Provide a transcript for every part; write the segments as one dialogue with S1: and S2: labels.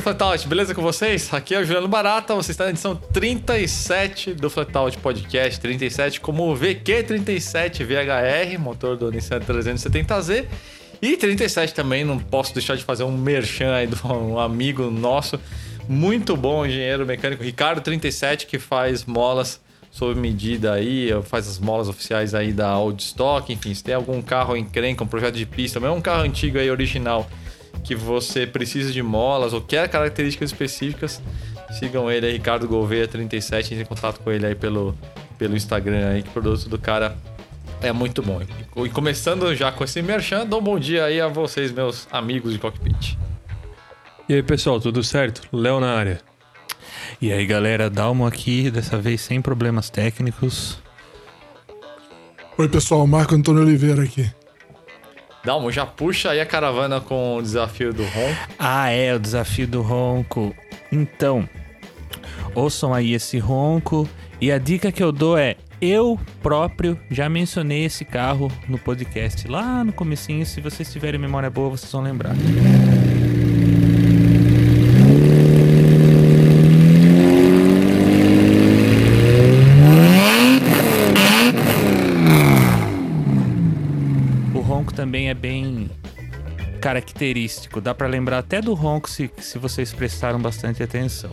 S1: do Flatout, beleza com vocês? Aqui é o Juliano Barata, você está na edição 37 do Flatout Podcast, 37 como VQ37 VHR, motor do Nissan 370Z. E 37 também, não posso deixar de fazer um merchan aí de um amigo nosso, muito bom engenheiro mecânico, Ricardo 37, que faz molas sob medida aí, faz as molas oficiais aí da Old Stock, enfim, se tem algum carro encrenca, um projeto de pista, mesmo um carro antigo aí original que você precisa de molas ou quer características específicas, sigam ele aí, Ricardo Gouveia 37, entre em contato com ele aí pelo, pelo Instagram aí, que o produto do cara é muito bom. E começando já com esse merchan, dou um bom dia aí a vocês, meus amigos de cockpit.
S2: E aí, pessoal, tudo certo? Léo na área.
S3: E aí, galera, Dalmo aqui, dessa vez sem problemas técnicos.
S4: Oi, pessoal, Marco Antônio Oliveira aqui.
S1: Dalmo, já puxa aí a caravana com o desafio do ronco.
S3: Ah, é, o desafio do ronco. Então, ouçam aí esse ronco. E a dica que eu dou é: eu próprio já mencionei esse carro no podcast lá no comecinho. Se vocês tiverem memória boa, vocês vão lembrar. Também é bem característico. Dá para lembrar até do ronco se, se vocês prestaram bastante atenção.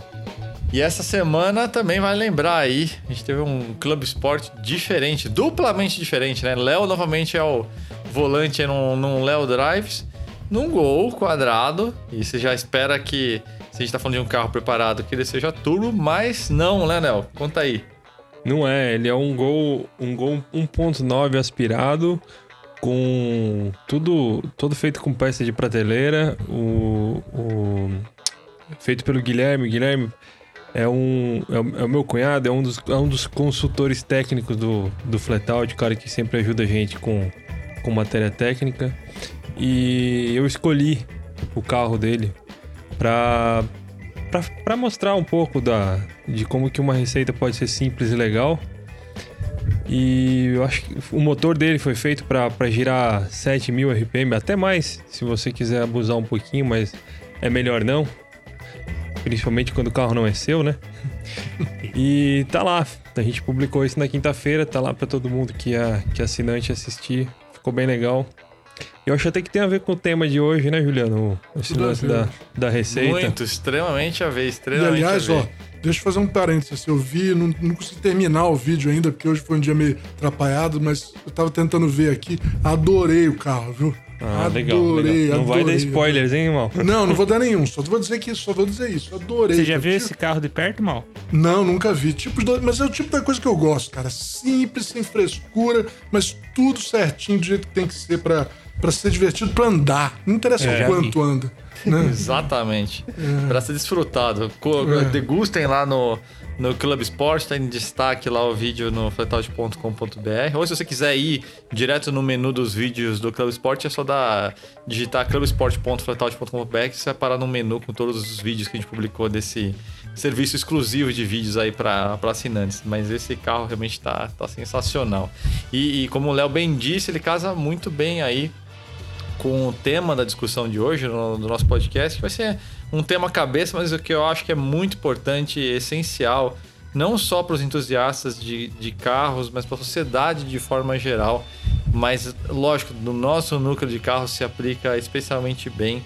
S1: E essa semana também vai lembrar aí, a gente teve um clube esporte diferente, duplamente diferente, né? Léo novamente é o volante num, num Léo Drives, num gol quadrado, e você já espera que, se a gente tá falando de um carro preparado, que ele seja turbo, mas não, né, Léo? Conta aí.
S2: Não é, ele é um gol, um gol 1.9 aspirado, com tudo, todo feito com peça de prateleira, o, o feito pelo Guilherme. Guilherme é um é o, é o, meu cunhado, é um dos, é um dos consultores técnicos do, do Flatout, cara que sempre ajuda a gente com, com matéria técnica. E eu escolhi o carro dele para para mostrar um pouco da, de como que uma receita pode ser simples e legal e eu acho que o motor dele foi feito para girar 7000 RPM, até mais, se você quiser abusar um pouquinho, mas é melhor não. Principalmente quando o carro não é seu, né? e tá lá. A gente publicou isso na quinta-feira, tá lá para todo mundo que é, que é assinante assistir. Ficou bem legal. Eu acho até que tem a ver com o tema de hoje, né, Juliano? Esse lance da, da receita.
S1: Muito, extremamente a ver, extremamente
S4: e, aliás,
S1: a ver.
S4: ó, deixa eu fazer um parênteses. Eu vi, não, não consegui terminar o vídeo ainda, porque hoje foi um dia meio atrapalhado, mas eu tava tentando ver aqui. Adorei o carro, viu?
S2: Ah, adorei, legal, legal. Não adorei, vai dar spoilers, hein, irmão?
S4: Não, não vou dar nenhum. Só vou dizer que só vou dizer isso. Adorei.
S3: Você já viu tipo... esse carro de perto, mal?
S4: Não, nunca vi. Tipo, mas é o tipo da coisa que eu gosto, cara. Simples, sem frescura, mas tudo certinho do jeito que tem que ser para para ser divertido, para andar. Não interessa é, o quanto anda. Né?
S1: Exatamente. É. Para ser desfrutado. É. Degustem lá no, no Club Sport, está em destaque lá o vídeo no flatout.com.br. Ou se você quiser ir direto no menu dos vídeos do Club Sport, é só dar, digitar clubsport.flatout.com.br que você vai parar no menu com todos os vídeos que a gente publicou desse serviço exclusivo de vídeos aí para assinantes. Mas esse carro realmente está tá sensacional. E, e como o Léo bem disse, ele casa muito bem aí com o tema da discussão de hoje no, no nosso podcast, que vai ser um tema cabeça, mas o que eu acho que é muito importante e essencial, não só para os entusiastas de, de carros, mas para a sociedade de forma geral. Mas, lógico, no nosso núcleo de carros se aplica especialmente bem.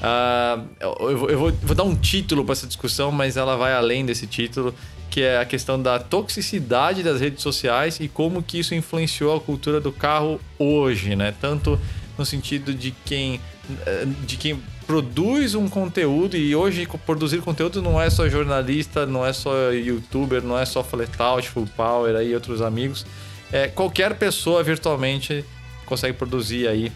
S1: Uh, eu, vou, eu vou, vou dar um título para essa discussão, mas ela vai além desse título, que é a questão da toxicidade das redes sociais e como que isso influenciou a cultura do carro hoje, né? Tanto no sentido de quem eh, de quem produz um conteúdo e hoje produzir conteúdo não é só jornalista, não é só youtuber, não é só Flatout, Full Power aí outros amigos. É, qualquer pessoa virtualmente consegue produzir aí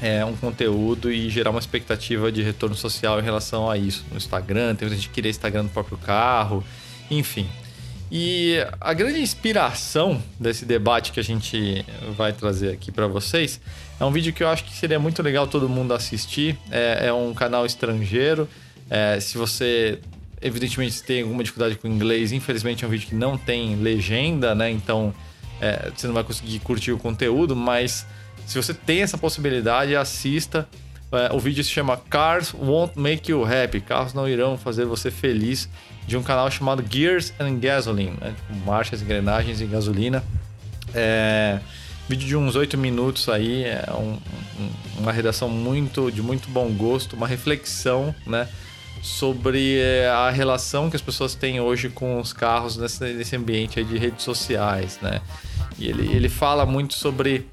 S1: é, um conteúdo e gerar uma expectativa de retorno social em relação a isso. No Instagram, tem gente que querer Instagram no próprio carro, enfim. E a grande inspiração desse debate que a gente vai trazer aqui para vocês é um vídeo que eu acho que seria muito legal todo mundo assistir. É, é um canal estrangeiro. É, se você, evidentemente, tem alguma dificuldade com inglês, infelizmente é um vídeo que não tem legenda, né? Então é, você não vai conseguir curtir o conteúdo, mas se você tem essa possibilidade, assista. É, o vídeo se chama Cars Won't Make You Happy. Carros não irão fazer você feliz. De um canal chamado Gears and Gasoline, né? Tipo, marchas, engrenagens e gasolina. É, vídeo de uns 8 minutos aí, é um, um, uma redação muito de muito bom gosto, uma reflexão, né? Sobre é, a relação que as pessoas têm hoje com os carros nesse, nesse ambiente de redes sociais, né? E ele, ele fala muito sobre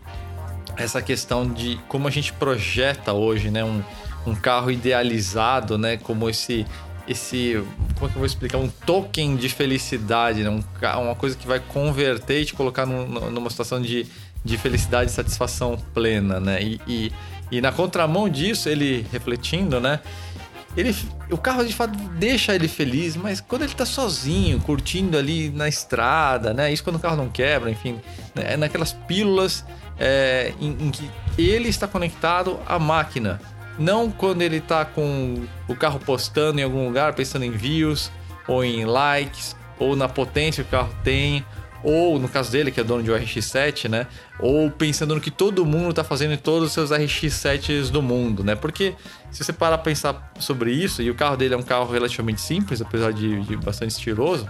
S1: essa questão de como a gente projeta hoje, né? Um, um carro idealizado, né? Como esse esse. Como é que eu vou explicar? Um token de felicidade, né? Um, uma coisa que vai converter e te colocar num, numa situação de, de felicidade e satisfação plena, né? E, e, e, na contramão disso, ele refletindo, né? Ele, o carro de fato deixa ele feliz, mas quando ele tá sozinho, curtindo ali na estrada, né? Isso quando o carro não quebra, enfim, né? naquelas pílulas é, em, em que ele está conectado à máquina, não quando ele tá com o carro postando em algum lugar, pensando em views, ou em likes, ou na potência que o carro tem, ou no caso dele, que é dono de um RX7, né? Ou pensando no que todo mundo tá fazendo em todos os seus RX7s do mundo, né? Porque se você parar a pensar sobre isso, e o carro dele é um carro relativamente simples, apesar de, de bastante estiloso,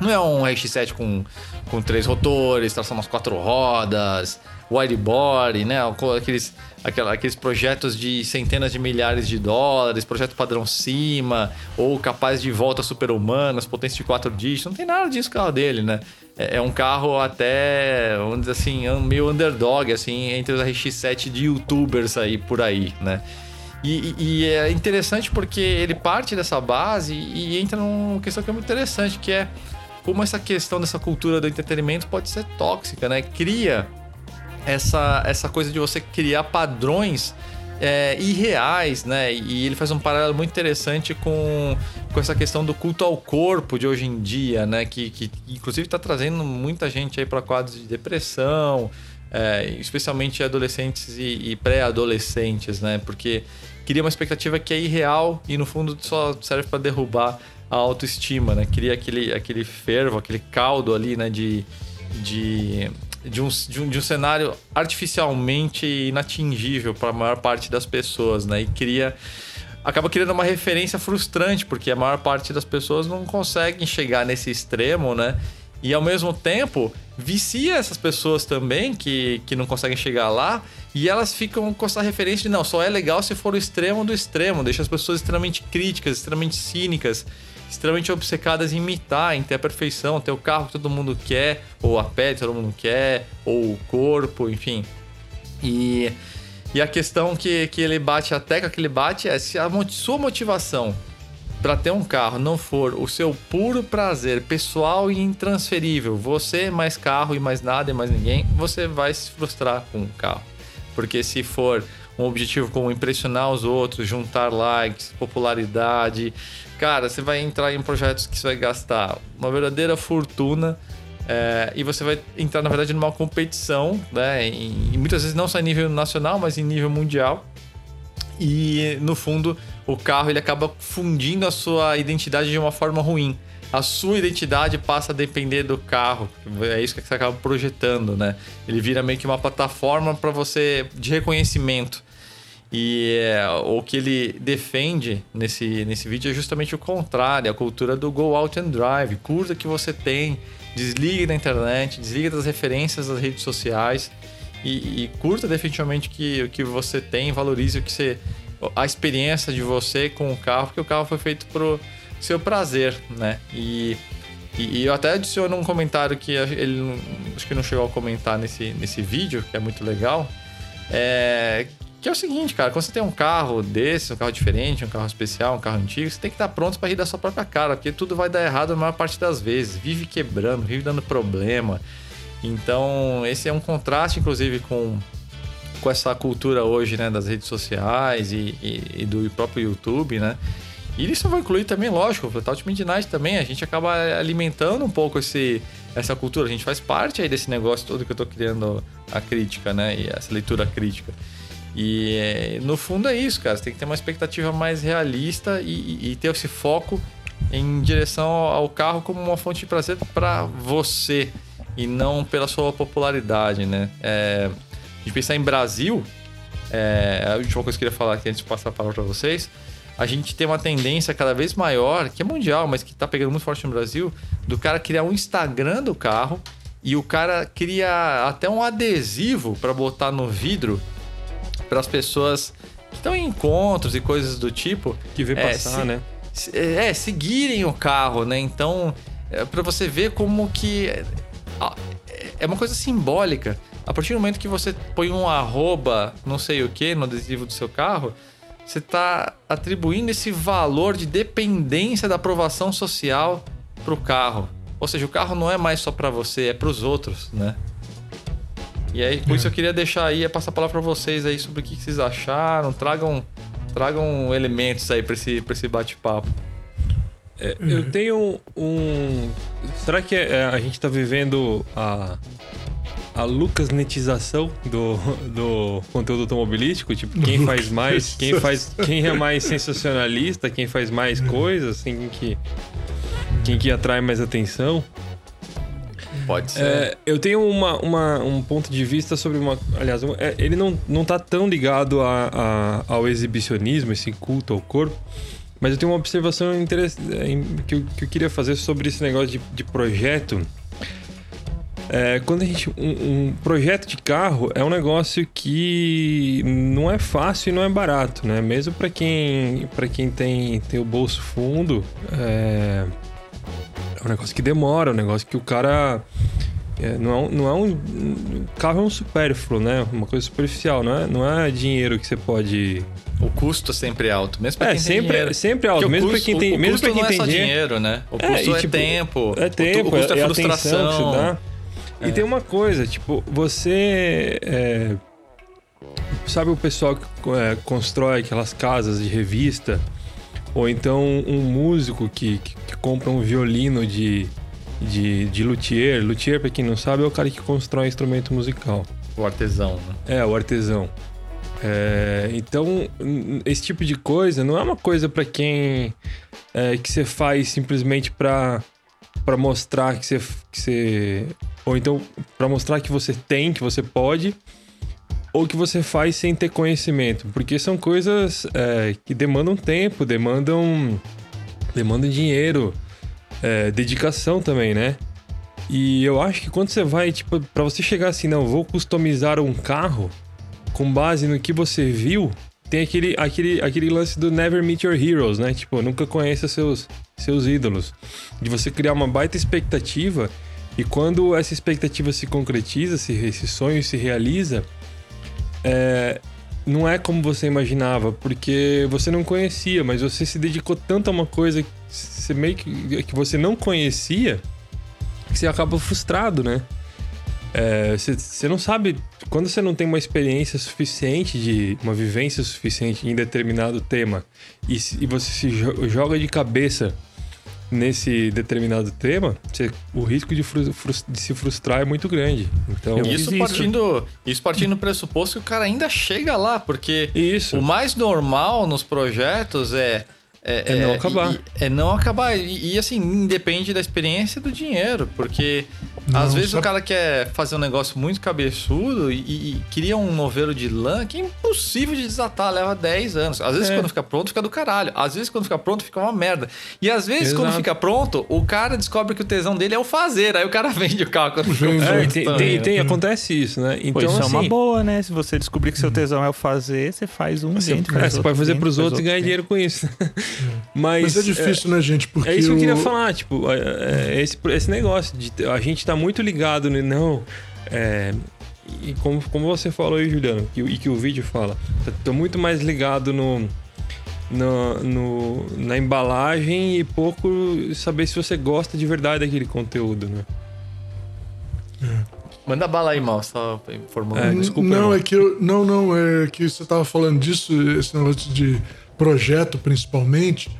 S1: não é um RX7 com, com três rotores, tração nas quatro rodas, widebody, né? Aqueles, aquela, aqueles projetos de centenas de milhares de dólares, projeto padrão cima, ou capaz de volta super-humanas, potência de quatro dígitos. Não tem nada disso no carro dele, né? É, é um carro até, vamos dizer assim, meio underdog, assim, entre os RX7 de youtubers aí por aí, né? E, e, é interessante porque ele parte dessa base e entra numa questão que é muito interessante, que é como essa questão dessa cultura do entretenimento pode ser tóxica, né? Cria essa, essa coisa de você criar padrões é, irreais, né? E ele faz um paralelo muito interessante com, com essa questão do culto ao corpo de hoje em dia, né? Que, que inclusive está trazendo muita gente aí para quadros de depressão, é, especialmente adolescentes e, e pré-adolescentes, né? Porque cria uma expectativa que é irreal e no fundo só serve para derrubar a autoestima, né? Cria aquele, aquele fervo, aquele caldo ali, né? De, de, de, um, de, um, de um cenário artificialmente inatingível para a maior parte das pessoas, né? E cria acaba criando uma referência frustrante, porque a maior parte das pessoas não conseguem chegar nesse extremo, né? E ao mesmo tempo, vicia essas pessoas também que, que não conseguem chegar lá e elas ficam com essa referência de não, só é legal se for o extremo do extremo, deixa as pessoas extremamente críticas, extremamente cínicas extremamente obcecadas em imitar, em ter a perfeição, ter o carro que todo mundo quer, ou a pele que todo mundo quer, ou o corpo, enfim. E, e a questão que, que ele bate, a tecla que ele bate é se a sua motivação para ter um carro não for o seu puro prazer pessoal e intransferível, você mais carro e mais nada e mais ninguém, você vai se frustrar com o carro. Porque se for um objetivo como impressionar os outros, juntar likes, popularidade, cara, você vai entrar em projetos que você vai gastar uma verdadeira fortuna é, e você vai entrar, na verdade, numa competição, né? E, muitas vezes não só em nível nacional, mas em nível mundial. E no fundo, o carro ele acaba fundindo a sua identidade de uma forma ruim. A sua identidade passa a depender do carro. É isso que você acaba projetando, né? Ele vira meio que uma plataforma para você de reconhecimento. E é, o que ele defende nesse, nesse vídeo é justamente o contrário, a cultura do go out and drive. Curta que você tem, desligue da internet, desligue das referências das redes sociais e, e curta definitivamente que, o que você tem, valorize o que você, a experiência de você com o carro, porque o carro foi feito pro seu prazer, né? E, e, e eu até adiciono um comentário que ele acho que não chegou a comentar nesse, nesse vídeo, que é muito legal. É, que é o seguinte, cara, quando você tem um carro desse, um carro diferente, um carro especial, um carro antigo, você tem que estar pronto para rir da sua própria cara, porque tudo vai dar errado na maior parte das vezes. Vive quebrando, vive dando problema. Então, esse é um contraste, inclusive, com, com essa cultura hoje, né, das redes sociais e, e, e do próprio YouTube, né? E isso vai incluir também, lógico, o Flatout Midnight também. A gente acaba alimentando um pouco esse, essa cultura. A gente faz parte aí desse negócio todo que eu tô criando a crítica, né? E essa leitura crítica. E no fundo é isso, cara. Você tem que ter uma expectativa mais realista e, e ter esse foco em direção ao carro como uma fonte de prazer para você e não pela sua popularidade, né? É, de pensar em Brasil, é, a última coisa que eu queria falar aqui antes de passar a palavra para vocês, a gente tem uma tendência cada vez maior, que é mundial, mas que tá pegando muito forte no Brasil, do cara criar um Instagram do carro e o cara cria até um adesivo para botar no vidro para as pessoas que estão em encontros e coisas do tipo.
S2: Que vê
S1: é,
S2: passar,
S1: se,
S2: né?
S1: se- é, seguirem o carro, né? Então, é, para você ver como que é, é uma coisa simbólica. A partir do momento que você põe um arroba, não sei o que, no adesivo do seu carro, você está atribuindo esse valor de dependência da aprovação social pro carro. Ou seja, o carro não é mais só para você, é para os outros, né? E aí, por isso eu queria deixar aí, é passar a palavra para vocês aí sobre o que vocês acharam, tragam, tragam elementos aí para esse, pra esse bate-papo.
S2: É, eu tenho um. Será que é- é, a gente tá vivendo a. A lucasnetização do, do conteúdo automobilístico, tipo, quem faz mais, quem faz, quem é mais sensacionalista, quem faz mais coisas, assim, quem que, quem que atrai mais atenção.
S1: Pode ser.
S2: É, eu tenho uma, uma- um ponto de vista sobre uma. Aliás, é, ele não, não tá tão ligado a- a- ao exibicionismo, esse culto ao corpo. Mas eu tenho uma observação é, que, eu, que eu queria fazer sobre esse negócio de, de projeto. É, quando a gente. Um, um projeto de carro é um negócio que não é fácil e não é barato, né? Mesmo para quem, quem tem, tem o bolso fundo, é, é um negócio que demora, é um negócio que o cara. é, não é não é um. O carro é um supérfluo, né? Uma coisa superficial, não é, não é dinheiro que você pode.
S1: O custo é sempre alto, mesmo pra
S2: É,
S1: quem tem
S2: sempre,
S1: dinheiro.
S2: sempre alto,
S1: Porque
S2: mesmo pra
S1: custo-
S2: quem tem,
S1: o,
S2: mesmo pra quem
S1: não é
S2: tem
S1: só
S2: dinheiro.
S1: dinheiro, né? O
S2: É,
S1: custo
S2: e,
S1: é,
S2: tipo,
S1: tempo.
S2: É tempo,
S1: o, custo é,
S2: é
S1: frustração.
S2: que você dá. E tem uma coisa, tipo, você. é, sabe o pessoal que é, constrói aquelas casas de revista? Ou então um músico que, que, que compra um violino de, de, de luthier. Luthier, pra quem não sabe, é o cara que constrói instrumento musical.
S1: O artesão, né?
S2: É, o artesão. É, então, esse tipo de coisa não é uma coisa pra quem é, que você faz simplesmente pra para mostrar que você, que você ou então pra mostrar que você tem, que você pode, ou que você faz sem ter conhecimento, porque são coisas é, que demandam tempo, demandam demandam dinheiro, é, dedicação também, né? E eu acho que quando você vai, tipo, pra você chegar assim, não, vou customizar um carro com base no que você viu, tem aquele, aquele, aquele lance do Never Meet Your Heroes, né? Tipo, nunca conheça seus, seus ídolos. De você criar uma baita expectativa e quando essa expectativa se concretiza, se, esse sonho se realiza, é, não é como você imaginava, porque você não conhecia, mas você se dedicou tanto a uma coisa que você meio que, que você não conhecia que você acaba frustrado, né? É, você, você não sabe. Quando você não tem uma experiência suficiente, de uma vivência suficiente em determinado tema, e, e você se jo- joga de cabeça nesse determinado tema, você- o risco de, frus- de se frustrar é muito grande. Então,
S3: Eu
S1: Isso partindo, isso partindo do pressuposto que o cara ainda chega lá, porque
S2: isso.
S1: o mais normal nos projetos é.
S2: É não acabar.
S1: e- é não acabar. E, e, assim, independe da experiência e do dinheiro. Porque
S4: Não,
S1: às vezes
S4: sabe-
S1: o cara quer fazer um negócio muito cabeçudo e, e cria um novelo de lã que é impossível de desatar, leva 10 anos. Às vezes
S2: É.
S1: quando fica pronto, fica do caralho. Às vezes quando fica pronto, fica uma merda. E às vezes quando
S2: Exato.
S1: fica pronto, o cara descobre que o tesão dele é o fazer. Aí o cara vende o carro quando fica pronto.
S2: É, tem, tem-
S1: né?
S2: tem- acontece isso, né? Então,
S3: Pô, isso é uma
S2: assim,
S3: boa, né? Se você descobrir que seu tesão é o fazer, você faz um
S2: Você,
S3: dentro,
S2: é,
S3: faz
S2: você pode fazer
S3: dentro,
S2: pros
S3: faz
S2: outros e ganhar
S3: outro
S2: dinheiro com isso. Mas,
S4: Mas é difícil, né, gente? Porque
S2: É isso que eu queria
S4: o-
S2: falar, tipo, é, é, esse, esse negócio de a gente tá muito ligado no não. É, e como, como você falou aí, Juliano, que, e que o vídeo fala, tô muito mais ligado no, no, no- na embalagem e pouco saber se você gosta de verdade daquele conteúdo, né?
S1: Manda bala aí, mal, só informando.
S2: É, desculpa,
S4: não,
S2: irmão.
S4: é que eu. Não, não, é que você tava falando disso, esse negócio de projeto, principalmente.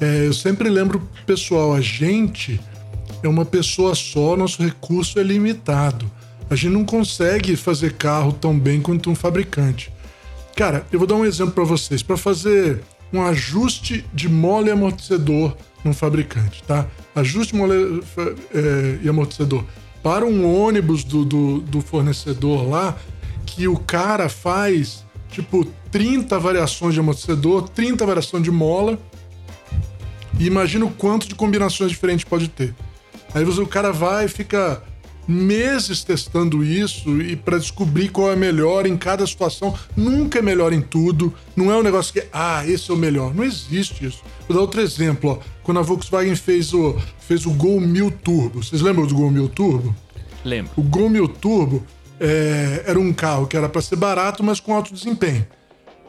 S4: É, eu sempre lembro, pessoal, a gente é uma pessoa só, nosso recurso é limitado. A gente não consegue fazer carro tão bem quanto um fabricante. Cara, eu vou dar um exemplo para vocês. Para fazer um ajuste de mole amortecedor num fabricante, tá? Ajuste mole é, e amortecedor para um ônibus do, do, do fornecedor lá, que o cara faz tipo 30 variações de amortecedor, 30 variações de mola. E imagina o quanto de combinações diferentes pode ter. Aí você, o cara vai e fica meses testando isso e para descobrir qual é melhor em cada situação. Nunca é melhor em tudo. Não é um negócio que, ah, esse é o melhor. Não existe isso. Vou dar outro exemplo. Ó. Quando a Volkswagen fez o, fez o Gol 1000 Turbo. Vocês lembram do Gol 1000 Turbo?
S3: Lembro.
S4: O Gol 1000 Turbo é, era um carro que era para ser barato, mas com alto desempenho.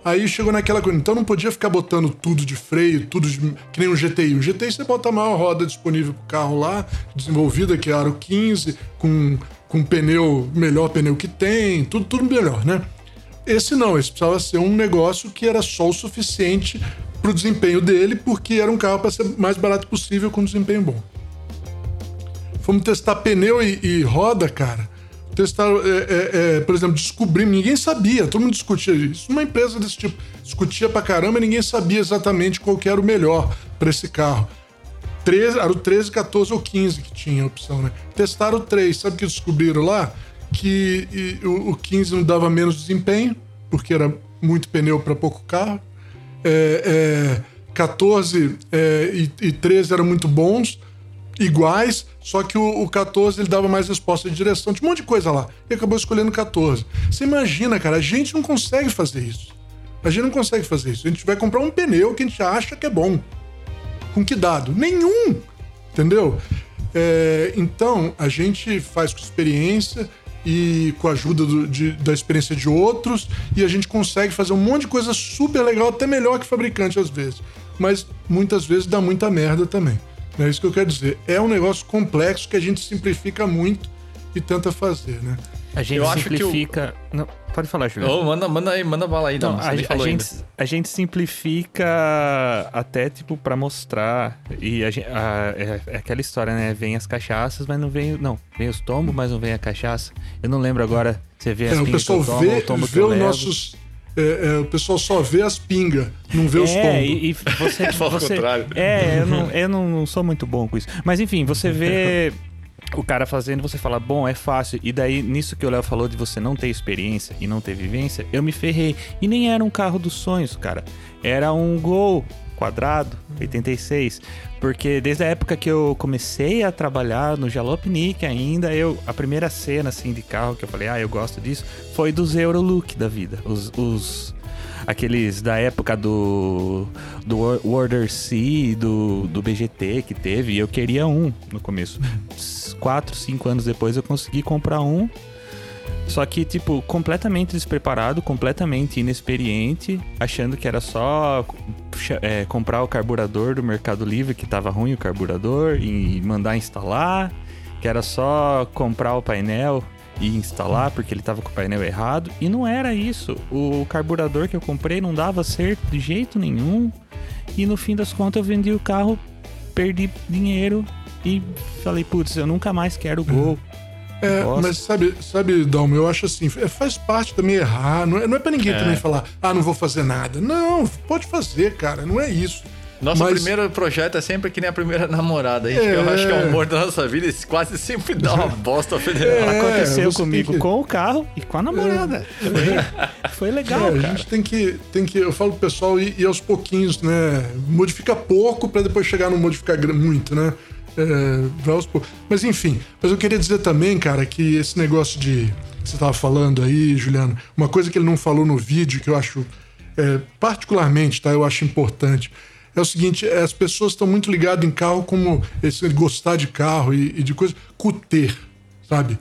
S4: Aí chegou naquela coisa. Então não podia ficar botando tudo de freio, tudo de, que nem um GTI. O GTI você bota a maior roda disponível pro carro lá, desenvolvida, que é aro 15, com, com pneu, melhor pneu que tem, tudo, tudo melhor, né? Esse não, esse precisava ser um negócio que era só o suficiente pro desempenho dele, porque era um carro para ser mais barato possível com desempenho bom. Fomos testar pneu e, e roda, cara testaram, é, é, é, por exemplo, descobrimos, ninguém sabia, todo mundo discutia isso. Uma empresa desse tipo discutia pra caramba e ninguém sabia exatamente qual era o melhor para esse carro. 13, era o 13, 14 ou 15 que tinha a opção, né? Testaram o 3, sabe o que descobriram lá? Que e, o, o 15 não dava menos desempenho, porque era muito pneu para pouco carro. É, 14 é, é, e, e 13 eram muito bons iguais, só que o, o 14 ele dava mais resposta de direção, tinha um monte de coisa lá. E acabou escolhendo 14. Você imagina, cara, a gente não consegue fazer isso. A gente não consegue fazer isso. A gente vai comprar um pneu que a gente acha que é bom. Com que dado? Nenhum! Entendeu? É, então, a gente faz com experiência e com a ajuda do, de, da experiência de outros, e a gente consegue fazer um monte de coisa super legal, até melhor que fabricante às vezes. Mas muitas vezes dá muita merda também. É isso que eu quero dizer. É um negócio complexo que a gente simplifica muito e tenta fazer, né?
S3: A gente eu simplifica. Eu... Não, pode falar, Juliano.
S1: Oh, manda, manda aí, manda bala aí, não. não a, a,
S3: gente, a gente simplifica até, tipo, para mostrar. E a, a, é, é, aquela história, né? Vem as cachaças, mas não vem. Não, vem os tombos, mas não vem a cachaça. Eu não lembro agora. Você vê as é,
S4: o pessoal
S3: tomo,
S4: vê, o vê os nossos é, é, o pessoal só vê as pingas, não vê os é, tombos. E,
S3: e você, é você É, eu, não, eu não sou muito bom com isso. Mas enfim, você vê o cara fazendo, você fala, bom, é fácil. E daí, nisso que o Léo falou de você não ter experiência e não ter vivência, eu me ferrei. E nem era um carro dos sonhos, cara. Era um Gol quadrado, 86. Porque desde a época que eu comecei a trabalhar no Jalopnik ainda, eu a primeira cena assim de carro que eu falei, ah, eu gosto disso, foi dos Eurolook da vida. Os, os aqueles da época do do Order C, do, do BGT que teve, eu queria um no começo. Quatro, cinco anos depois eu consegui comprar um só que, tipo, completamente despreparado, completamente inexperiente, achando que era só é, comprar o carburador do Mercado Livre, que tava ruim o carburador, e mandar instalar, que era só comprar o painel e instalar porque ele tava com o painel errado. E não era isso. O carburador que eu comprei não dava certo de jeito nenhum. E no fim das contas eu vendi o carro, perdi dinheiro e falei, putz, eu nunca mais quero o Gol.
S4: É, mas sabe, sabe, Dalmo, eu acho assim, é, faz parte também errar. Não é, não é pra ninguém é. também falar, ah, não vou fazer nada. Não, pode fazer, cara, não é isso.
S1: Nosso mas... primeiro projeto é sempre que nem a primeira namorada. A gente, é... Eu acho que é o amor da nossa vida e quase sempre dá uma bosta federal.
S3: É, Aconteceu comigo que... com o carro e com a namorada. É. Foi, foi legal, é,
S4: A gente tem que, tem que, eu falo pro pessoal ir, ir aos pouquinhos, né? Modifica pouco para depois chegar no modificar muito, né? É, mas enfim, mas eu queria dizer também, cara, que esse negócio de. Você estava falando aí, Juliano, uma coisa que ele não falou no vídeo, que eu acho, é, particularmente, tá? Eu acho importante. É o seguinte, é, as pessoas estão muito ligadas em carro como esse gostar de carro e, e de coisa, com ter, sabe?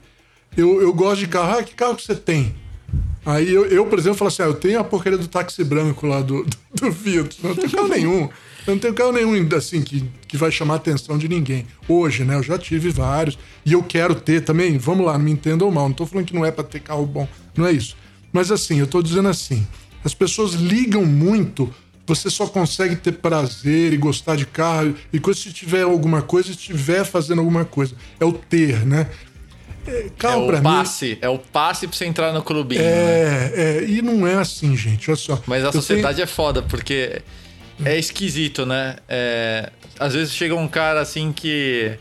S4: Eu, eu gosto de carro. Ah, que carro que você tem? Aí eu, eu, por exemplo, falo assim: ah, eu tenho a porcaria do táxi branco lá do, do, do Fiat. Não tenho carro nenhum. Eu não tenho carro nenhum assim que, que vai chamar a atenção de ninguém. Hoje, né? Eu já tive vários e eu quero ter também. Vamos lá, não me entendam mal. Não tô falando que não é para ter carro bom. Não é isso. Mas assim, eu tô dizendo assim: as pessoas ligam muito. Você só consegue ter prazer e gostar de carro e quando se tiver alguma coisa, estiver fazendo alguma coisa. É o ter, né?
S1: É, carro é o passe, mim, é o passe pra você entrar no clubinho.
S4: É, né? é, e não é assim, gente. Olha só.
S1: Mas a sociedade tenho... é foda, porque é esquisito, né? É, às vezes chega um cara assim que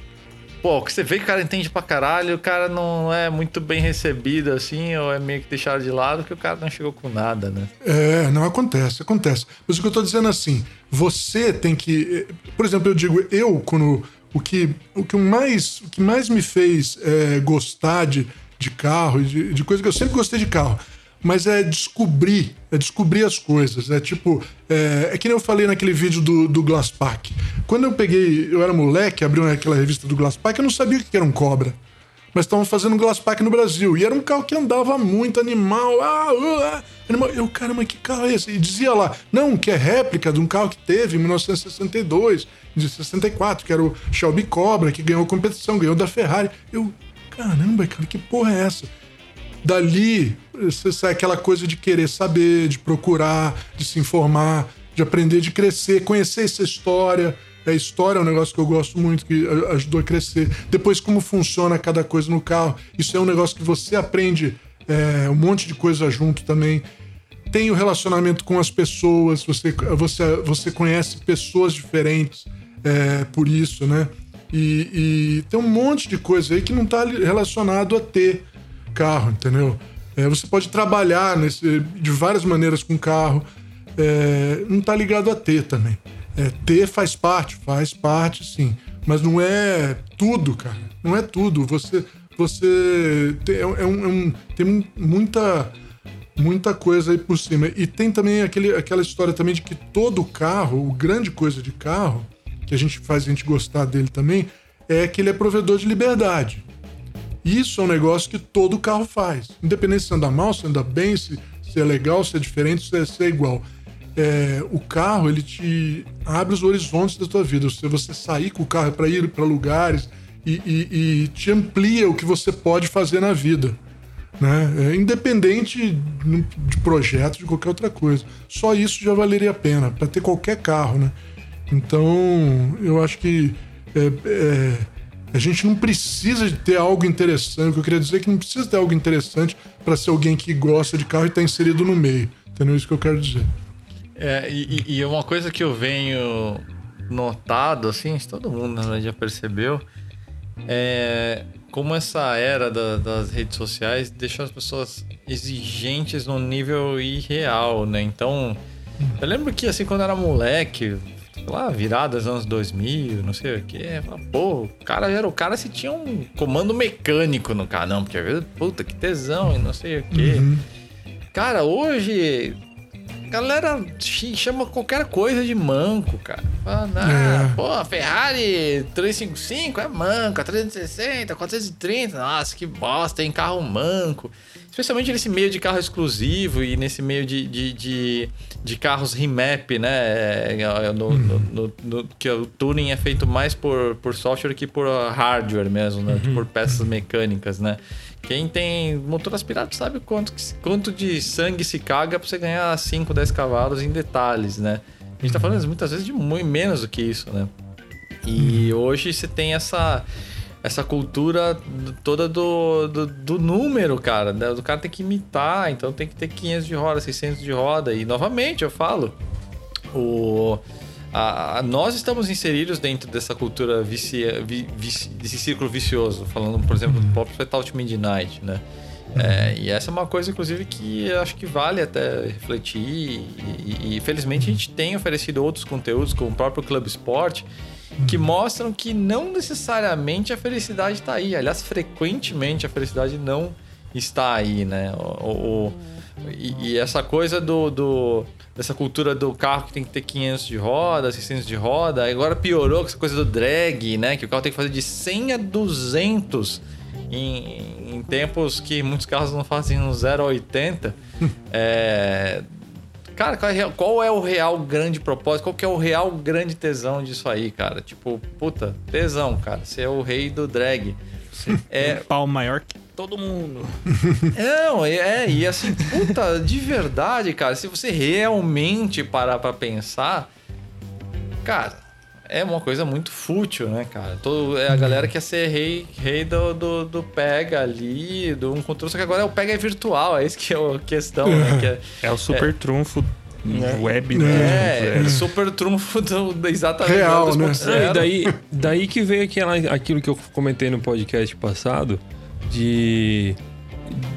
S1: pô, que você vê que o cara entende pra caralho, o cara não é muito bem recebido assim, ou é meio que deixado de lado, que o cara não chegou com nada, né?
S4: É, não acontece, acontece. Mas o que eu tô dizendo é assim, você tem que. Por exemplo, eu digo, eu, quando. O que, o que, mais, o que mais me fez é, gostar de, de carro, de, de coisa que eu sempre gostei de carro mas é descobrir, é descobrir as coisas. É tipo, é, é que nem eu falei naquele vídeo do, do Glass. Quando eu peguei, eu era moleque, abriu aquela revista do Glass Pack, eu não sabia o que era um cobra. Mas estavam fazendo um Glass Pack no Brasil. E era um carro que andava muito, animal. Ah, uh, ah, animal. Eu, caramba, que carro é esse? E dizia lá, não, que é réplica de um carro que teve em 1962, de 64, que era o Shelby Cobra, que ganhou competição, ganhou da Ferrari. Eu, caramba, cara, que porra é essa? Dali, você sai aquela coisa de querer saber, de procurar, de se informar, de aprender, de crescer, conhecer essa história. A história é um negócio que eu gosto muito, que ajudou a crescer. Depois, como funciona cada coisa no carro. Isso é um negócio que você aprende é, um monte de coisa junto também. Tem o relacionamento com as pessoas, você, você, você conhece pessoas diferentes é, por isso, né? E, e, tem um monte de coisa aí que não está relacionado a ter carro, entendeu? É, você pode trabalhar nesse, de várias maneiras com carro. É, não está ligado a ter também. É, ter faz parte, faz parte sim. Mas não é tudo, cara. Não é tudo. Você, você tem, é, é um, é um, tem muita, muita coisa aí por cima. E tem também aquele, aquela história também de que todo carro, o grande coisa de carro, que a gente faz a gente gostar dele também, é que ele é provedor de liberdade. Isso é um negócio que todo carro faz. Independente se anda mal, se anda bem, se, se é legal, se é diferente, se é, se é igual. É, o carro, ele te abre os horizontes da tua vida. Se você sair com o carro para ir para lugares e, e, e, te amplia o que você pode fazer na vida. Né? É, independente de projeto, de qualquer outra coisa. Só isso já valeria a pena, para ter qualquer carro. Né? Então, eu acho que. É, é a gente não precisa de ter algo interessante. O que eu queria dizer é que não precisa ter algo interessante para ser alguém que gosta de carro e está inserido no meio. Entendeu? Isso que eu quero dizer.
S1: É, e, e uma coisa que eu venho notado, assim, todo mundo já percebeu, é como essa era da, das redes sociais deixou as pessoas exigentes num nível irreal, né? Então, eu lembro que, assim, quando eu era moleque, lá, viradas anos 2000, não sei o que. Pô, o cara era o cara se tinha um comando mecânico no carro, não, porque puta que tesão e não sei o que. Uhum. Cara, hoje galera chama qualquer coisa de manco, cara. Fala, ah, é. pô, a Ferrari 355 é manco, a 360, 430, nossa, que bosta, tem carro manco. Especialmente nesse meio de carro exclusivo e nesse meio de, de, de, de carros remap, né? É, no, uhum. no, no, que o tuning é feito mais por, por software que por hardware mesmo, né? Uhum. Por peças mecânicas, né? Quem tem motor aspirado sabe quanto, quanto de sangue se caga para você ganhar 5, 10 cavalos em detalhes, né? A gente tá falando muitas vezes de muito menos do que isso, né? E uhum. hoje você tem essa essa cultura toda do, do, do, número, cara. Né? O cara tem que imitar, então tem que ter 500 de roda, 600 de roda. E novamente eu falo, o a, a, nós estamos inseridos dentro dessa cultura vicia, vi, vici, desse círculo vicioso, falando, por exemplo, do próprio Fatality Midnight, né? É, e essa é uma coisa, inclusive, que acho que vale até refletir. E, e, e, felizmente a gente tem oferecido outros conteúdos, como o próprio Club Sport, que mostram que não necessariamente a felicidade está aí. Aliás, frequentemente a felicidade não está aí, né? O, o, e, e, essa coisa do, do, dessa cultura do carro que tem que ter 500 de roda, 600 de roda, agora piorou com essa coisa do drag, né? Que o carro tem que fazer de 100 a 200 em, em tempos que muitos carros não fazem no 0 a 80. é, cara, qual é, qual é, o real grande propósito? Qual que é o real grande tesão disso aí, cara? Tipo, puta, tesão, cara. Você é o rei do drag.
S3: É pau maior que todo mundo.
S1: Não, é, é, e assim, puta, de verdade, cara, se você realmente parar pra pensar, cara, é uma coisa muito fútil, né, cara? Todo, é, a galera quer ser rei, rei do, do, do Pega ali, do um controle, só que agora o Pega é virtual, é isso que é a questão, né? Que
S3: é, é o super é, trunfo web.
S1: É, é, super trunfo do, exatamente
S4: Real,
S1: do
S4: né?
S2: É, e daí, daí que veio aquela, aquilo que eu comentei no podcast passado, de.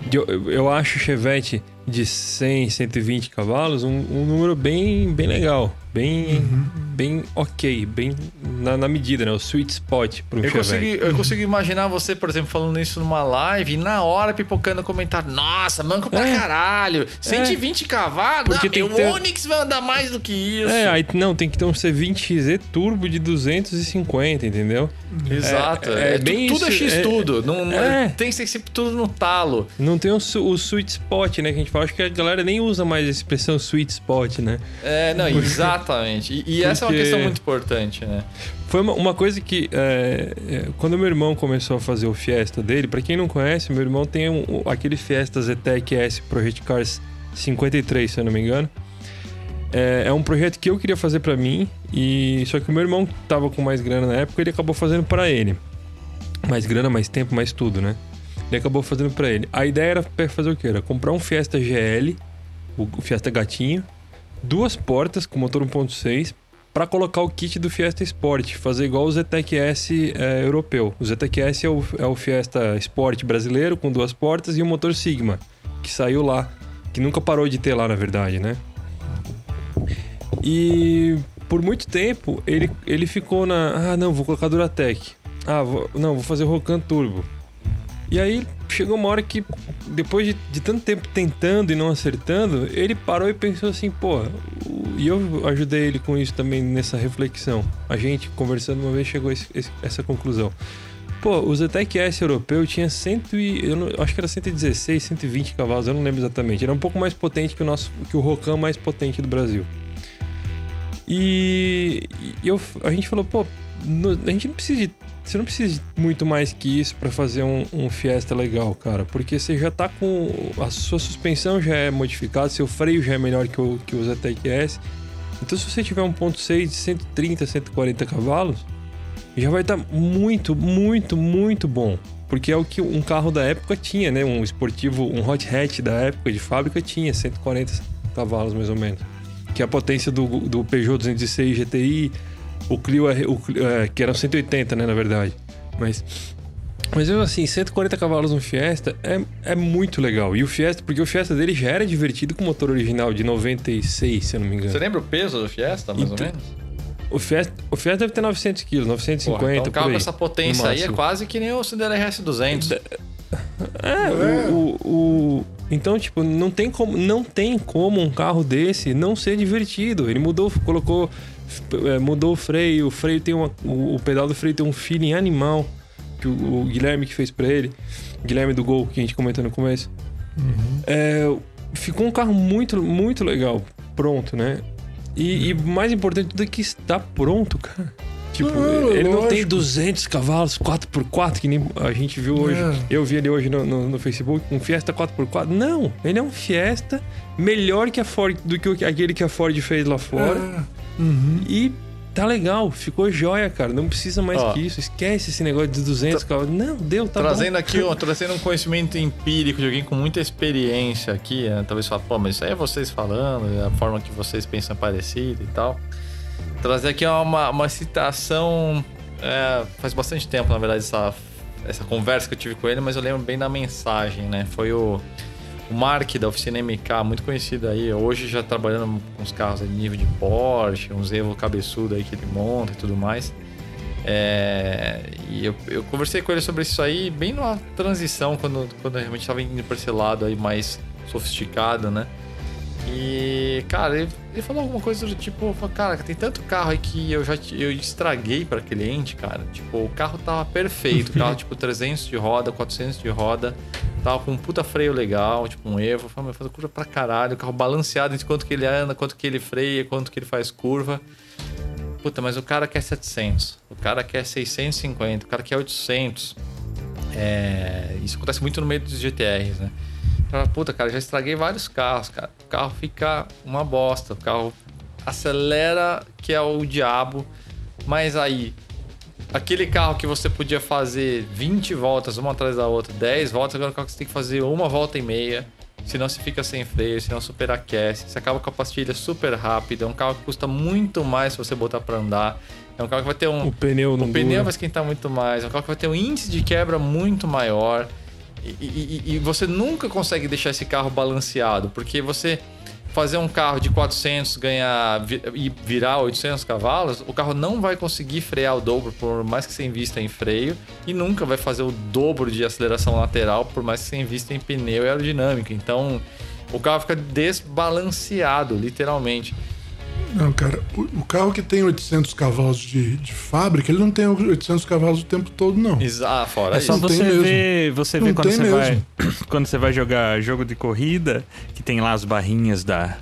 S2: de eu, eu acho o Chevette de 100, 120 cavalos um, um número bem, bem legal. Bem,
S1: Uhum.
S2: bem ok, bem na, na medida, né? O sweet spot pro
S1: Eu
S2: Chevette.
S1: consegui, eu consigo imaginar você, por exemplo, falando isso numa live e na hora pipocando comentário. Nossa, manco pra
S2: É.
S1: caralho. 120 cavalos?
S2: Porque
S1: Não,
S2: tem
S1: o
S2: que ter-
S1: Onix vai andar mais do que isso.
S2: É, aí não, tem que ter um C20Z turbo de 250, entendeu?
S1: Exato.
S2: é-
S1: É,
S2: é bem
S1: tudo é
S2: isso,
S1: X
S2: é-
S1: tudo. Não, não-
S2: é.
S1: Tem que ser sempre tudo no talo.
S2: Não tem o, o sweet spot, né? Que a gente fala. Acho que a galera nem usa mais a expressão sweet spot, né?
S1: É, não, exatamente. E, e essa é uma questão muito importante, né?
S2: Foi uma, uma coisa que, é, é, quando meu irmão começou a fazer o Fiesta dele, pra quem não conhece, meu irmão tem um- aquele Fiesta ZTEC S Project Cars 53, se eu não me engano. É, é um projeto que eu queria fazer pra mim, e só que o meu irmão tava com mais grana na época, ele acabou fazendo pra ele. Mais grana, mais tempo, mais tudo, né? Ele acabou fazendo pra ele. A ideia era fazer o quê? Era comprar um Fiesta GL, o Fiesta Gatinho, duas portas com motor 1.6 para colocar o kit do Fiesta Sport, fazer igual o ZTEC S é, europeu. O ZTEC S é o, é o Fiesta Sport brasileiro com duas portas e o motor Sigma, que saiu lá, que nunca parou de ter lá na verdade, né? E por muito tempo ele, ele ficou na, ah não, vou colocar Duratec. Ah, vou, não, vou fazer Rocan Turbo. E aí chegou uma hora que, depois de, de tanto tempo tentando e não acertando, ele parou e pensou assim, pô, e eu ajudei ele com isso também nessa reflexão. A gente, conversando uma vez, chegou a esse- essa conclusão. Pô, o ZTEC S europeu tinha 100 e, eu não- acho que era 116, 120 cavalos, eu não lembro exatamente. Era um pouco mais potente que o nosso, que o Rocan mais potente do Brasil. E, e eu, a gente falou, pô, no- a gente não precisa de, você não precisa de muito mais que isso pra fazer um, um Fiesta legal, cara, porque você já tá com a sua suspensão já é modificada, seu freio já é melhor que o que o ZTEC S. Então se você tiver um 1.6 de 130, 140 cavalos, já vai estar muito, muito, muito bom. Porque é o que um carro da época tinha, né? Um esportivo, um hot hatch da época de fábrica tinha 140 cavalos mais ou menos. Que é a potência do, do Peugeot 206 GTI, o Clio, R- o, Clio- é, que eram 180, né, na verdade. Mas, mas eu assim, 140 cavalos no Fiesta é, é muito legal. E o Fiesta, porque o Fiesta dele já era divertido com o motor original de 96, se eu não me engano.
S1: Você lembra o peso do Fiesta, mais
S2: Então,
S1: ou menos?
S2: O Fiesta, o Fiesta deve ter 900 quilos, 950
S1: Porra, então um carro com essa potência aí é quase que nem o Cinder RS200.
S2: É, O, o, o- então tipo não tem como não tem como um carro desse não ser divertido. Ele mudou, colocou, é, mudou o freio. O freio tem uma, o, pedal do freio tem um feeling animal que o, o Guilherme que fez pra ele, Guilherme do Gol que a gente comentou no começo. É, ficou um carro muito muito legal, pronto, né? E, e mais importante tudo é que está pronto, cara. Tipo,
S4: Não,
S2: ele não tem
S4: lógico.
S2: 200 cavalos 4x4 que nem a gente viu hoje.
S4: É.
S2: Eu vi ele hoje no, no, no Facebook, um Fiesta 4x4. Não, ele é um Fiesta melhor que a Ford, do que aquele que a Ford fez lá fora.
S4: É. Uhum.
S2: E tá legal, ficou joia, cara. Não precisa mais
S1: Ó.
S2: que isso. Esquece esse negócio de 200 cavalos. Não, deu, tá
S1: trazendo
S2: bom.
S1: aqui, ó, trazendo um conhecimento empírico de alguém com muita experiência aqui, né? talvez fala, pô, mas isso aí é vocês falando, é a forma que vocês pensam parecida e tal. Trazer aqui uma, uma citação, é, faz bastante tempo, na verdade, essa, essa conversa que eu tive com ele, mas eu lembro bem da mensagem, né? Foi o, o Mark da oficina MK, muito conhecido aí, hoje já trabalhando com os carros de nível de Porsche, uns Evo cabeçudo aí que ele monta e tudo mais. É, e eu, eu conversei com ele sobre isso aí bem numa transição, quando, quando eu realmente estava indo para esse lado aí mais sofisticado, né? E, cara, ele, ele falou alguma coisa do tipo, cara, tem tanto carro aí que eu já eu estraguei para cliente, cara. Tipo, o carro tava perfeito, o carro tipo 300 de roda, 400 de roda, tava com um puta freio legal, tipo um Evo, falei, meu, faz curva pra caralho, o carro balanceado entre quanto que ele anda, quanto que ele freia, quanto que ele faz curva. Puta, mas o cara quer 700, o cara quer 650, o cara quer 800. É, isso acontece muito no meio dos GTRs, né? Puta, cara, já estraguei vários carros, cara. O carro fica uma bosta, o carro acelera que é o diabo, mas aí aquele carro que você podia fazer 20 voltas uma atrás da outra, 10 voltas, agora o carro que você tem que fazer uma volta e meia. senão você fica sem freio, senão superaquece, você acaba com a pastilha super rápida, é um carro que custa muito mais se você botar para andar. É um carro que vai ter um.
S2: O pneu não
S1: O pneu
S2: dura.
S1: vai esquentar muito mais. É um carro que vai ter um índice de quebra muito maior. E, e- você nunca consegue deixar esse carro balanceado, porque você fazer um carro de 400 ganhar e virar 800 cavalos, o carro não vai conseguir frear o dobro por mais que você invista em freio e nunca vai fazer o dobro de aceleração lateral por mais que você invista em pneu e aerodinâmica. Então, o carro fica desbalanceado, literalmente.
S4: Não, cara, o, o carro que tem 800 cavalos de, de fábrica, ele não tem 800 cavalos o tempo todo, não.
S1: Ah, fora
S3: É
S1: isso.
S3: só você
S4: mesmo.
S3: ver, você vê quando você
S4: mesmo.
S3: vai quando você vai jogar jogo de corrida, que tem lá as barrinhas da,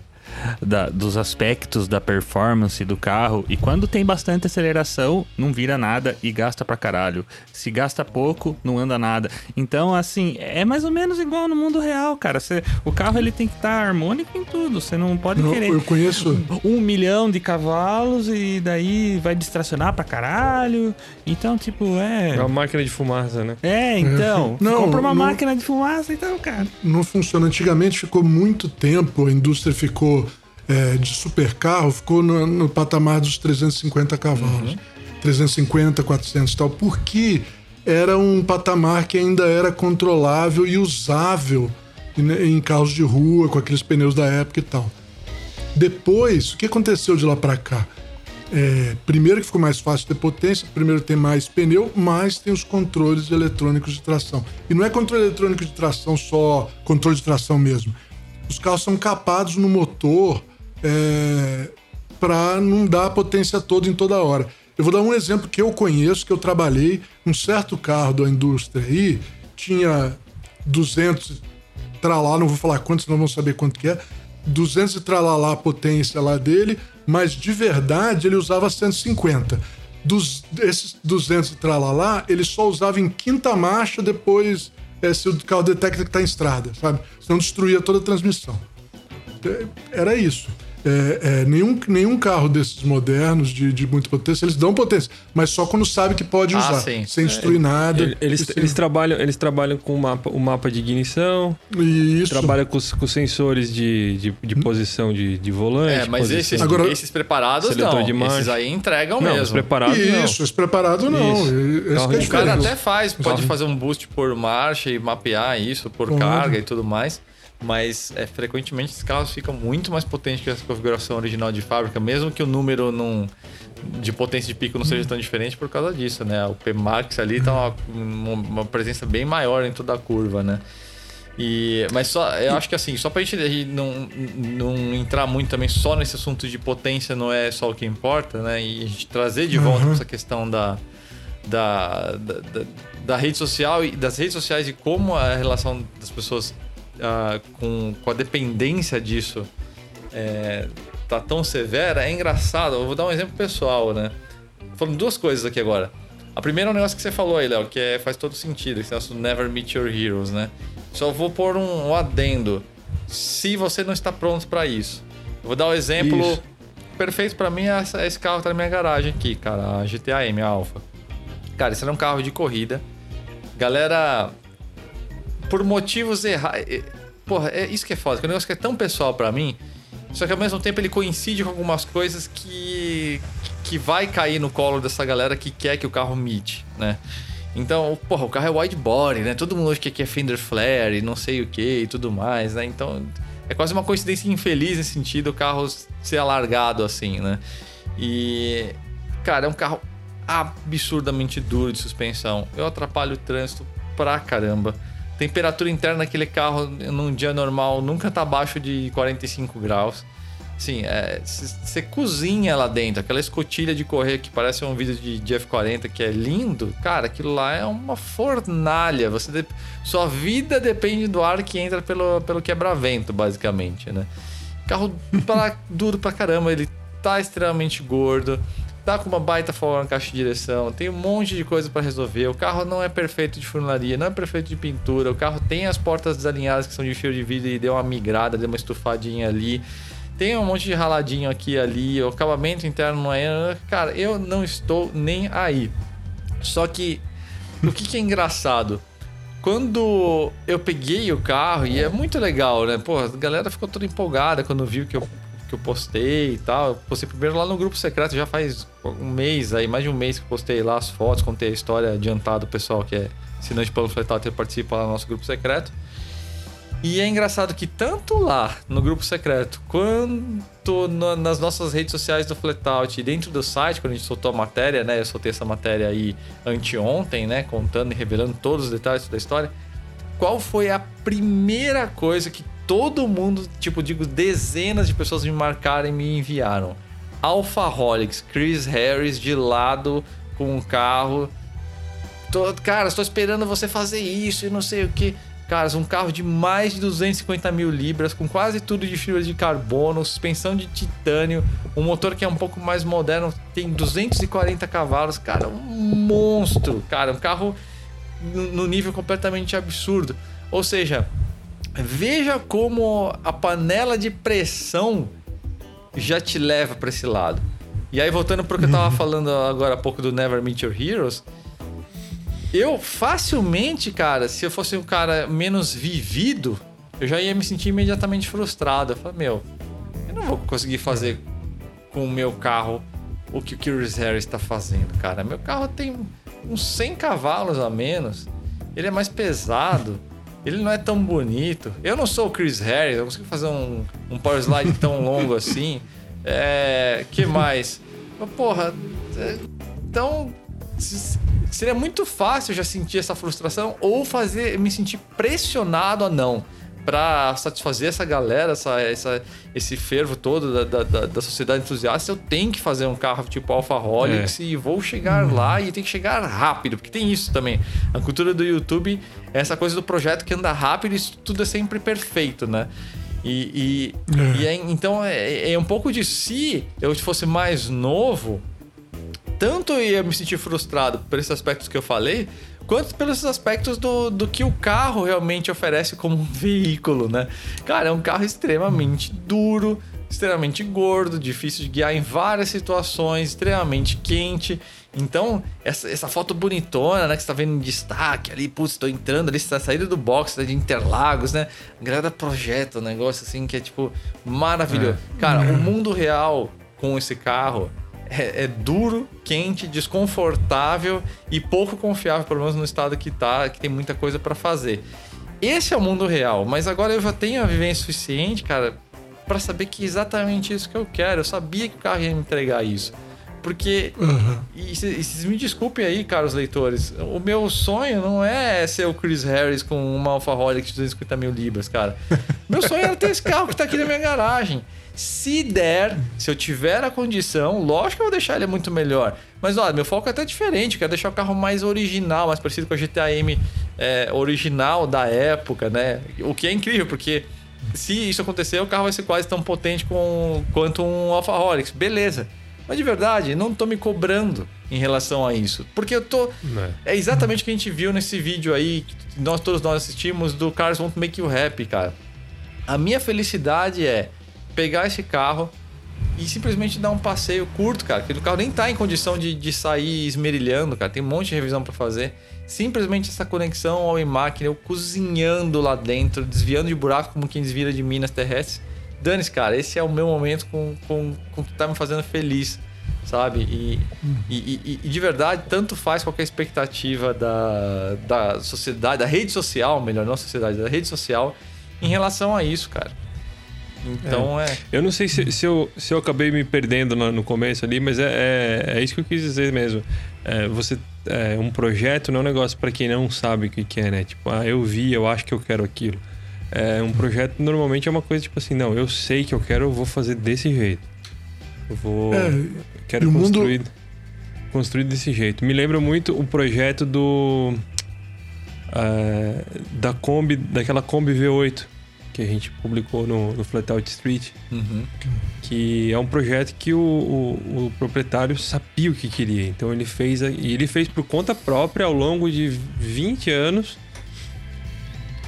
S3: da- dos aspectos da performance do carro e quando tem bastante aceleração, não vira nada e gasta pra caralho. Se gasta pouco, não anda nada. Então, assim, é mais ou menos igual no mundo real, cara. Você- o carro ele tem que estar harmônico em tudo. Você não pode
S4: Não,
S3: querer
S4: eu conheço.
S3: um milhão de cavalos e daí vai distracionar pra caralho. Então, tipo,
S2: É
S3: é.
S2: uma máquina de fumaça, né?
S3: É, então.
S4: Não,
S3: compra uma
S4: não-
S3: máquina de fumaça então, cara.
S4: não funciona. Antigamente ficou muito tempo, a indústria ficou é, de supercarro, ficou no, no patamar dos 350 cavalos. 350, 400 e tal, porque era um patamar que ainda era controlável e usável em, em carros de rua, com aqueles pneus da época e tal. Depois, o que aconteceu de lá para cá? É, primeiro que ficou mais fácil ter potência, primeiro tem mais pneu, mas tem os controles eletrônicos de tração. E não é controle eletrônico de tração só controle de tração mesmo. Os carros são capados no motor é, para não dar a potência toda em toda hora. Eu vou dar um exemplo que eu conheço, que eu trabalhei. Um certo carro da indústria aí tinha 200 tralá, não vou falar quanto, senão vão saber quanto que é. 200 e tralalá a potência lá dele, mas de verdade ele usava 150. Dos, esses 200 e tralalá, ele só usava em quinta marcha depois, é, se o carro detecta que tá em estrada, sabe? Senão destruía toda a transmissão. É, Era isso. É, é, nenhum, nenhum carro desses modernos de, de muita potência, eles dão potência, mas só quando sabe que pode
S1: Ah,
S4: usar,
S1: sim.
S4: sem destruir nada.
S2: Ele- Eles,
S4: sem-
S2: eles, trabalham, eles trabalham com o mapa, o mapa de ignição,
S4: Isso.
S2: trabalham com, os- com os sensores de, de, de posição de, de volante.
S1: É, mas
S2: posição-
S1: esses,
S4: Agora-
S1: esses preparados não.
S2: de marcha.
S1: Esses aí entregam
S2: Não, os
S1: mesmo.
S2: preparados
S4: Isso, esse preparado não.
S2: Isso.
S4: Esse
S2: Carro
S4: que é
S1: O cara até faz, pode
S2: Carro.
S1: fazer um boost por marcha e mapear isso por carga e tudo mais. Mas é, frequentemente esses carros ficam muito mais potentes que a configuração original de fábrica, mesmo que o número não, de potência de pico não seja tão diferente por causa disso, né? O P-Max ali tá uma, uma, presença bem maior em toda a curva, né? E, mas só, eu acho que assim, só pra gente não, não entrar muito também só nesse assunto de potência não é só o que importa, né? E a gente trazer de volta essa questão da, da, da, da- da rede social e das redes sociais e como a relação das pessoas ah, com, com a dependência disso é, tá tão severa, é engraçado. Eu vou dar um exemplo pessoal, né? Falando duas coisas aqui agora. A primeira é um negócio que você falou aí, Léo, que é- faz todo sentido, esse negócio do Never Meet Your Heroes, né? Só vou pôr um, um adendo. Se você não está pronto para isso. Eu vou dar um exemplo
S4: Isso.
S1: perfeito para mim, é esse carro que tá na minha garagem aqui, cara, a GTA M, a Alpha. Cara, esse era um carro de corrida. Galera, por motivos errados. Porra, é isso que é foda, que é um negócio que é tão pessoal pra mim. Só que ao mesmo tempo ele coincide com algumas coisas que. que vai cair no colo dessa galera que quer que o carro mite, né? Então, porra, o carro é wide body, né? Todo mundo acha que é fender flare e não sei o que e tudo mais, né? Então, é quase uma coincidência infeliz nesse sentido o carro ser alargado assim, né? E, cara, é um carro absurdamente duro de suspensão. Eu atrapalho o trânsito pra caramba. Temperatura interna daquele carro num dia normal nunca tá abaixo de 45 graus. Sim, você cozinha lá dentro, aquela escotilha de correr que parece um vídeo de, de F40 que é lindo, cara, aquilo lá é uma fornalha. Você de- Sua vida depende do ar que entra pelo, pelo quebra-vento, basicamente, né? Carro pra- duro pra caramba, ele tá extremamente gordo, tá com uma baita folga na caixa de direção, tem um monte de coisa pra resolver. O carro não é perfeito de funilaria, não é perfeito de pintura, o carro tem as portas desalinhadas que são de fio de vidro e deu uma migrada, deu uma estufadinha ali. Tem um monte de raladinho aqui e ali, o acabamento interno não é. Cara, eu não estou nem aí. Só que o que, que é engraçado? quando eu peguei o carro, e é muito legal, né? Pô, a galera ficou toda empolgada quando viu que eu, que eu postei e tal. Eu postei primeiro lá no grupo secreto, já faz um mês aí, mais de um mês que eu postei lá as fotos, contei a história adiantada do pessoal que é assinante pelo Fletal participa lá no nosso grupo secreto. E é engraçado que tanto lá no grupo secreto quanto nas nossas redes sociais do Flatout e dentro do site, quando a gente soltou a matéria, né? Eu soltei essa matéria aí anteontem, né? Contando e revelando todos os detalhes da história. Qual foi a primeira coisa que todo mundo, tipo, digo, dezenas de pessoas me marcaram e me enviaram? Alphaholics, Chris Harris de lado com um carro. Tô, cara, estou esperando você fazer isso e não sei o que. Caras, um carro de mais de 250 mil libras, com quase tudo de fibra de carbono, suspensão de titânio, um motor que é um pouco mais moderno, tem 240 cavalos, cara, um monstro, cara, um carro no nível completamente absurdo. Ou seja, veja como a panela de pressão já te leva para esse lado. E aí, voltando para o que eu tava falando agora há pouco do Never Meet Your Heroes, eu facilmente, cara, se eu fosse um cara menos vivido, eu já ia me sentir imediatamente frustrado. Eu falei, meu, eu não vou conseguir fazer com o meu carro o que o Chris Harris está fazendo, cara. Meu carro tem uns 100 cavalos a menos. Ele é mais pesado. Ele não é tão bonito. Eu não sou o Chris Harris, eu consigo fazer um, um power slide tão longo assim. É. que mais? Porra. É, então, seria muito fácil já sentir essa frustração ou fazer me sentir pressionado a não para satisfazer essa galera, essa, essa, esse fervo todo da, da, da, sociedade entusiasta, eu tenho que fazer um carro tipo Alfa Holics é. e vou chegar uhum. lá e tem que chegar rápido, porque tem isso também. A cultura do YouTube é essa coisa do projeto que anda rápido e isso tudo é sempre perfeito, né? E, e, é. e é, então é, é um pouco de se eu fosse mais novo, tanto ia me sentir frustrado por esses aspectos que eu falei, quanto pelos aspectos do, do que o carro realmente oferece como um veículo, né? Cara, é um carro extremamente duro, extremamente gordo, difícil de guiar em várias situações, extremamente quente. Então, essa, essa foto bonitona, né? Que você tá vendo em destaque ali, putz, tô entrando ali, você tá saindo do box né, de Interlagos, né? A galera projeta um negócio assim que é tipo maravilhoso. É. Cara, o mundo real com esse carro é, é, duro, quente, desconfortável e pouco confiável, pelo menos no estado que tá, que tem muita coisa para fazer. Esse é o mundo real, mas agora eu já tenho a vivência suficiente, cara, para saber que é exatamente isso que eu quero. Eu sabia que o carro ia me entregar isso. Porque, uhum. e, e, me desculpem aí, caros leitores, o meu sonho não é ser o Chris Harris com uma Alfa Rolls de 250 mil libras, cara. meu sonho era ter esse carro que tá aqui na minha garagem. Se der, se eu tiver a condição, lógico que eu vou deixar ele muito melhor. Mas olha, meu foco é até diferente. Eu quero deixar o carro mais original, mais parecido com a GTA M é, original da época, né? O que é incrível, porque se isso acontecer, o carro vai ser quase tão potente com, quanto um Alfa Rolex. Beleza. Mas de verdade, não tô me cobrando em relação a isso. Porque eu tô. É. é exatamente o que a gente viu nesse vídeo aí, que nós todos nós assistimos, do Cars Won't Make You Happy, cara. A minha felicidade é pegar esse carro e simplesmente dar um passeio curto, cara. Que o carro nem tá em condição de, de sair esmerilhando, cara. Tem um monte de revisão para fazer. Simplesmente essa conexão ao máquina, eu cozinhando lá dentro, desviando de buraco como quem desvira de minas terrestres. Dane-se, cara, esse é o meu momento com, com, com que tá me fazendo feliz, sabe? E, e, e, e, de verdade, tanto faz qualquer expectativa da, da sociedade, da rede social, melhor, não sociedade, da rede social, em relação a isso, cara. Então é. é.
S2: Eu não sei se, se, eu, se eu acabei me perdendo no, no começo ali, mas é, é, é, isso que eu quis dizer mesmo. É, você é, um projeto não é um negócio para quem não sabe o que, que é, né? Tipo, ah, eu vi, eu acho que eu quero aquilo. É, um projeto normalmente é uma coisa tipo assim, não, eu sei que eu quero, eu vou fazer desse jeito. Eu vou. É, quero construir, mundo... construir desse jeito. Me lembra muito o projeto do. Uh, da Kombi, daquela Kombi V8 que a gente publicou no, no Flatout Street, uhum. que é um projeto que o, o, o, proprietário sabia o que queria. Então ele fez e ele fez por conta própria ao longo de 20 anos.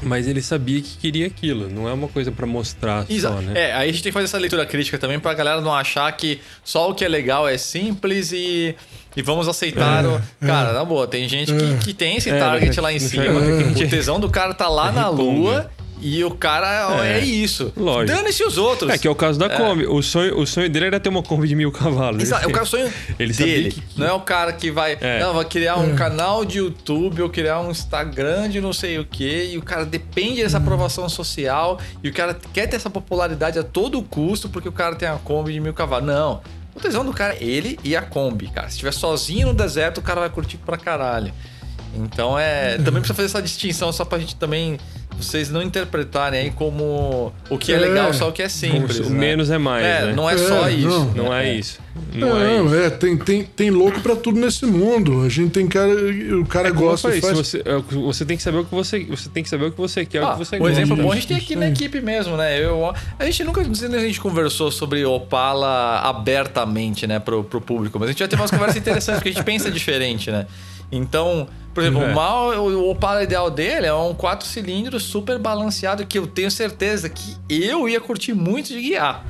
S2: Mas ele sabia que queria aquilo, não é uma coisa para mostrar Exato. só, né?
S1: É, aí a gente tem que fazer essa leitura crítica também pra galera não achar que só o que é legal é simples e e vamos aceitar o. Cara, na boa, tem gente que, que tem esse target lá em cima. O tesão do cara tá lá na lua. E o cara é, é isso.
S2: Lógico.
S1: Dane-se os outros.
S2: É que é o caso da Kombi. O, sonho, o sonho dele era ter uma Kombi de mil cavalos.
S1: Exato. É o sonho
S2: ele
S1: dele.
S2: Que...
S1: Não é o cara que vai.
S2: É.
S1: Não, vai criar um canal de YouTube ou criar um Instagram de não sei o quê. E o cara depende dessa aprovação social. E o cara quer ter essa popularidade a todo custo porque o cara tem a Kombi de mil cavalos. Não. O tesão do cara é ele e a Kombi, cara. Se estiver sozinho no deserto, o cara vai curtir pra caralho. Então é. Também precisa fazer essa distinção só pra gente também vocês não interpretarem aí como o que é, é legal, só o que é simples. O
S2: né? menos é mais.
S1: É,
S2: né?
S1: não é, só
S2: é,
S1: isso.
S2: Não, não é, isso.
S4: Não, não é, é, tem, tem, tem louco para tudo nesse mundo. A gente tem cara. O cara
S2: é
S4: gosta
S2: de faz... você, você tem que saber o que você. Você tem que saber o que você quer, ah, o que você
S1: um
S2: gosta.
S1: exemplo bom a gente tem aqui na equipe mesmo, né? Eu, a gente nunca a gente conversou sobre Opala abertamente, né, pro, pro público, mas a gente já teve umas conversas interessantes, porque a gente pensa diferente, né? Então, por exemplo, é. o mal, o Opala ideal dele é um 4 cilindros super balanceado que eu tenho certeza que eu ia curtir muito de guiar.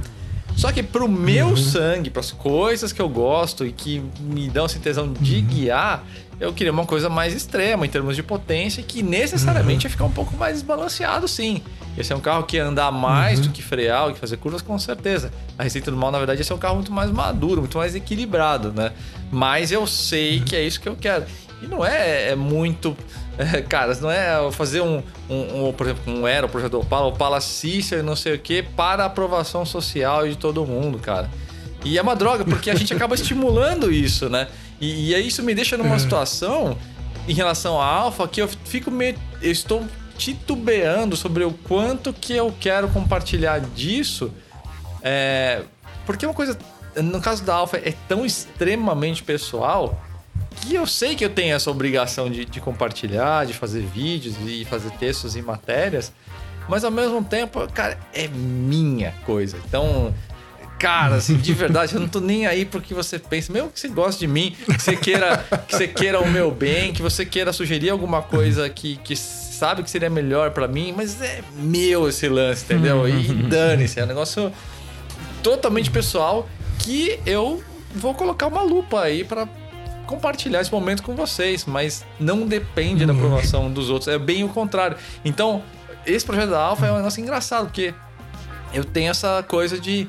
S1: Só que pro meu uhum. sangue, para as coisas que eu gosto e que me dão essa tesão de uhum. guiar, eu queria uma coisa mais extrema em termos de potência que necessariamente uhum. ia ficar um pouco mais desbalanceado, sim. Esse é um carro que ia andar mais uhum. do que frear, do que fazer curvas, com certeza. A Receita do Mal, na verdade, esse é um carro muito mais maduro, muito mais equilibrado, né? Mas eu sei que é isso que eu quero. E não é, é muito. É, cara, não é fazer um, um, um, por exemplo, um era o projeto Opala, Opala Cícero, não sei o que, para aprovação social de todo mundo, cara. E é uma droga, porque a gente acaba estimulando isso, né? E, e aí isso me deixa numa é. situação em relação à Alfa que eu fico meio. Eu estou titubeando sobre o quanto que eu quero compartilhar disso. É, porque uma coisa, no caso da Alfa, é tão extremamente pessoal que eu sei que eu tenho essa obrigação de, de, compartilhar, de fazer vídeos e fazer textos e matérias, mas ao mesmo tempo, cara, é minha coisa. Então, cara, assim, de verdade, eu não tô nem aí porque você pensa, mesmo que você goste de mim, que você queira, que você queira o meu bem, que você queira sugerir alguma coisa que, que sabe que seria melhor para mim, mas é meu esse lance, entendeu? E dane-se, é um negócio totalmente pessoal que eu vou colocar uma lupa aí para compartilhar esse momento com vocês, mas não depende da aprovação dos outros, é bem o contrário. Então, esse projeto da Alpha é um negócio engraçado, porque eu tenho essa coisa de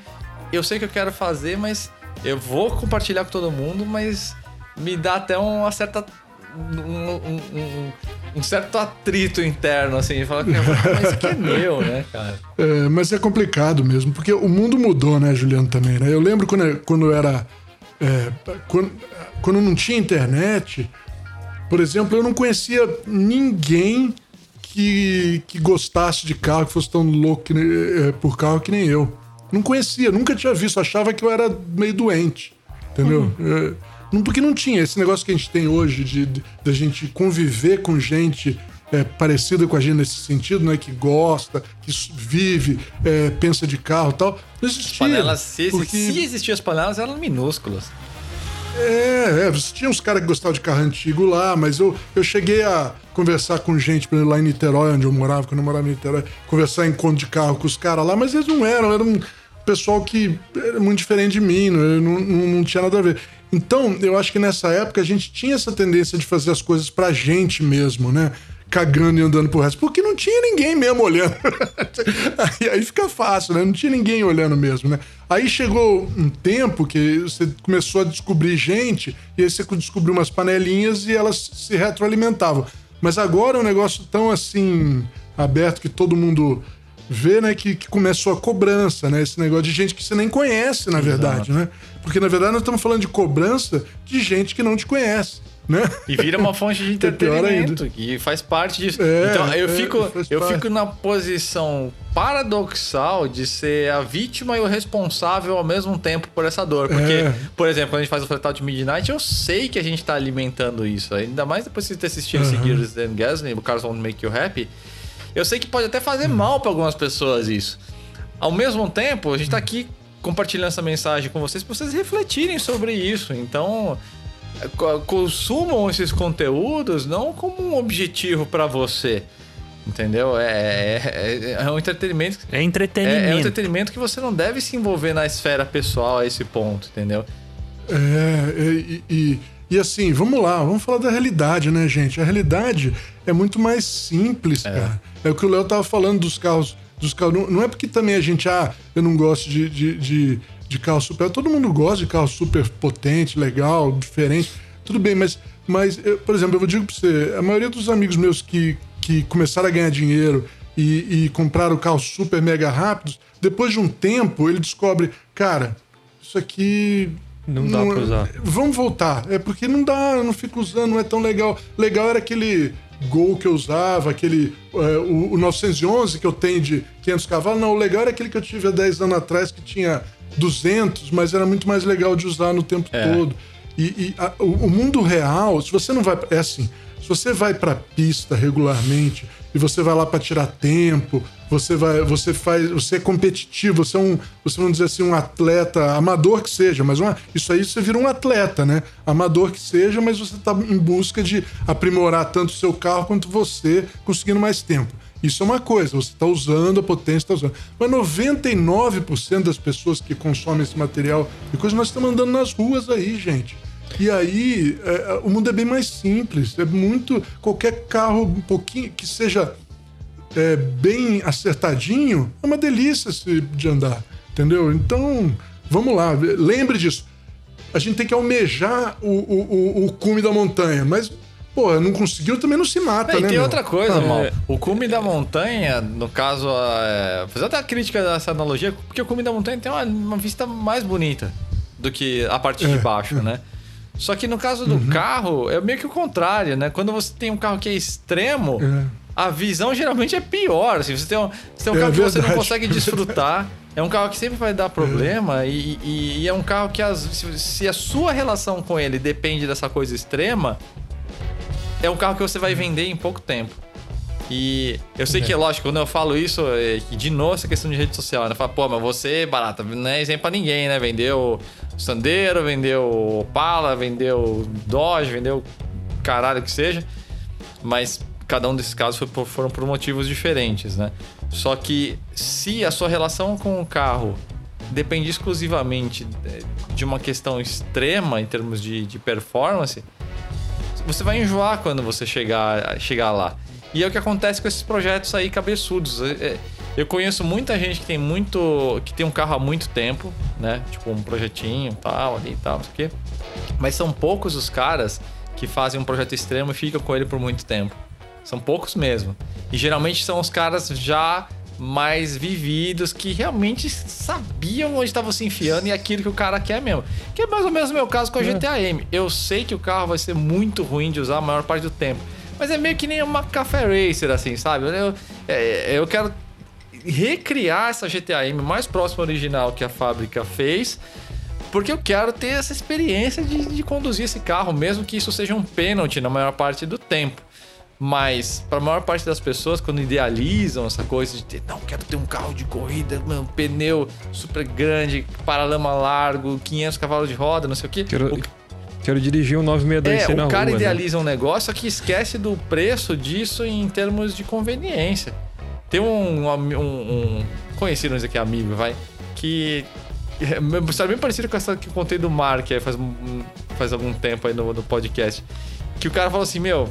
S1: eu sei que eu quero fazer, mas eu vou compartilhar com todo mundo, mas me dá até uma certa um, um, um, um, certo atrito interno, assim, falar que mas isso aqui é meu, né, cara?
S4: É, mas é complicado mesmo, porque o mundo mudou, né, Juliano, também, né? Eu lembro quando, quando eu era. É, quando, quando não tinha internet, por exemplo, eu não conhecia ninguém que, que gostasse de carro, que fosse tão louco que, é, por carro que nem eu. Não conhecia, nunca tinha visto, achava que eu era meio doente, entendeu? Uhum. É, porque não tinha esse negócio que a gente tem hoje de, de, de a gente conviver com gente é, parecida com a gente nesse sentido, né? Que gosta, que vive, é, pensa de carro e tal. Não existia. As
S1: panelas, se, porque... se existiam as panelas, eram minúsculas.
S4: É, é, tinha uns caras que gostavam de carro antigo lá, mas eu, eu cheguei a conversar com gente, por exemplo, lá em Niterói, onde eu morava, quando eu morava em Niterói, conversar em encontro de carro com os caras lá, mas eles não eram, eram um pessoal que era muito diferente de mim, não, não, não tinha nada a ver. Então, eu acho que nessa época a gente tinha essa tendência de fazer as coisas pra gente mesmo, né? Cagando e andando pro resto, porque não tinha ninguém mesmo olhando. aí, aí, fica fácil, né? Não tinha ninguém olhando mesmo, né? Aí chegou um tempo que você começou a descobrir gente, e aí você descobriu umas panelinhas e elas se retroalimentavam. Mas agora é um negócio tão assim aberto que todo mundo vê, né, que, que, começou a cobrança, né? Esse negócio de gente que você nem conhece, na verdade, Exato. né? Porque na verdade nós estamos falando de cobrança de gente que não te conhece né?
S1: E vira uma fonte de é entretenimento e faz parte disso. É, então eu é, fico eu parte. fico na posição paradoxal de ser a vítima e o responsável ao mesmo tempo por essa dor, porque é. por exemplo, quando a gente faz o Fletal de Midnight, eu sei que a gente tá alimentando isso, ainda mais depois de ter assistido uhum. Gears and Gasly, o Cars Won't Make You Happy. Eu sei que pode até fazer uhum. mal para algumas pessoas isso. Ao mesmo tempo, a gente tá aqui compartilhando essa mensagem com vocês para vocês refletirem sobre isso. Então, consumam esses conteúdos não como um objetivo para você. Entendeu? É, é, é, um entretenimento.
S3: É entretenimento.
S1: É, é um entretenimento que você não deve se envolver na esfera pessoal a esse ponto, entendeu?
S4: É, e, e, E assim, vamos lá, vamos falar da realidade, né, gente? A realidade é muito mais simples, é. cara. É o que o Léo tava falando dos carros. Dos carros. Não, não, é porque também a gente, ah, eu não gosto de, de, de, de carro super. Todo mundo gosta de carro super potente, legal, diferente. Tudo bem, mas, mas eu, por exemplo, eu digo pra você, a maioria dos amigos meus que, que começaram a ganhar dinheiro e, e compraram carros super mega rápidos, depois de um tempo ele descobre, cara, isso aqui
S2: não dá não, pra usar.
S4: Vamos voltar. É porque não dá, eu não fico usando, não é tão legal. Legal era aquele Gol que eu usava, aquele é, o, o 911 que eu tenho de 500 cavalos. Não, o legal era aquele que eu tive há 10 anos atrás que tinha 200, mas era muito mais legal de usar no tempo é. todo. E, e a, o, o, mundo real, se você não vai. É assim, se você vai pra pista regularmente e você vai lá para tirar tempo, você vai, você faz, você é competitivo, você é um, você vamos dizer assim, um atleta amador que seja, mas uma, isso aí você vira um atleta, né? Amador que seja, mas você está em busca de aprimorar tanto o seu carro quanto você, conseguindo mais tempo. Isso é uma coisa, você está usando a potência, está usando. Mas 99% das pessoas que consomem esse material e coisa, nós estamos andando nas ruas aí, gente. E aí, é, o mundo é bem mais simples. É muito. Qualquer carro um pouquinho que seja é, bem acertadinho, é uma delícia de andar. Entendeu? Então, vamos lá. Lembre disso. A gente tem que almejar o, o, o cume da montanha, mas Pô, não conseguiu, também não se mata,
S1: é,
S4: né?
S1: E tem
S4: meu?
S1: outra coisa, ah, mal. O cume da montanha, no caso, é... fazer até a crítica dessa analogia, porque o cume da montanha tem uma, uma vista mais bonita do que a parte é, de baixo, é. né? Só que no caso do uhum. carro, é meio que o contrário, né? Quando você tem um carro que é extremo, é. A visão geralmente é pior. Assim, você tem um, você tem um é carro verdade. que você não consegue desfrutar. É um carro que sempre vai dar problema é. E, e, e, é um carro que as, se, se, a sua relação com ele depende dessa coisa extrema, é um carro que você vai vender em pouco tempo. E eu sei é. que, lógico, quando eu falo isso, é, de novo essa questão de rede social, né? Fala, pô, mas você, barata, não é exemplo pra ninguém, né? Vendeu Sandero, vendeu Opala, vendeu Dodge, vendeu caralho que seja. Mas cada um desses casos por, foram por motivos diferentes, né? Só que se a sua relação com o carro depende exclusivamente de uma questão extrema em termos de, de performance, você vai enjoar quando você chegar, chegar lá. E é o que acontece com esses projetos aí cabeçudos. É, é, eu conheço muita gente que tem muito. que tem um carro há muito tempo, né? Tipo um projetinho tal, ali e tal, não sei o quê. Mas são poucos os caras que fazem um projeto extremo e ficam com ele por muito tempo. São poucos mesmo. E geralmente são os caras já mais vividos que realmente sabiam onde estavam se enfiando e aquilo que o cara quer mesmo. Que é mais ou menos o meu caso com a é. GTA M. Eu sei que o carro vai ser muito ruim de usar a maior parte do tempo. Mas é meio que nem uma café racer, assim, sabe? Eu, é, eu quero recriar essa GTA M mais próxima original que a fábrica fez, porque eu quero ter essa experiência de, de conduzir esse carro, mesmo que isso seja um pênalti na maior parte do tempo. Mas, para a maior parte das pessoas, quando idealizam essa coisa de ter, não, quero ter um carro de corrida, um pneu super grande, paralama largo, 500 cavalos de roda, não sei o quê.
S2: Quero, o... quero dirigir um 962
S1: é,
S2: na
S1: o cara
S2: rua,
S1: né? idealiza né? um negócio, só que esquece do preço disso em termos de conveniência. Tem um, um, um conhecido, aqui, amigo, vai, que é história bem parecida com essa que eu contei do Mark aí faz, faz algum tempo aí no, no podcast. Que o cara falou assim, meu,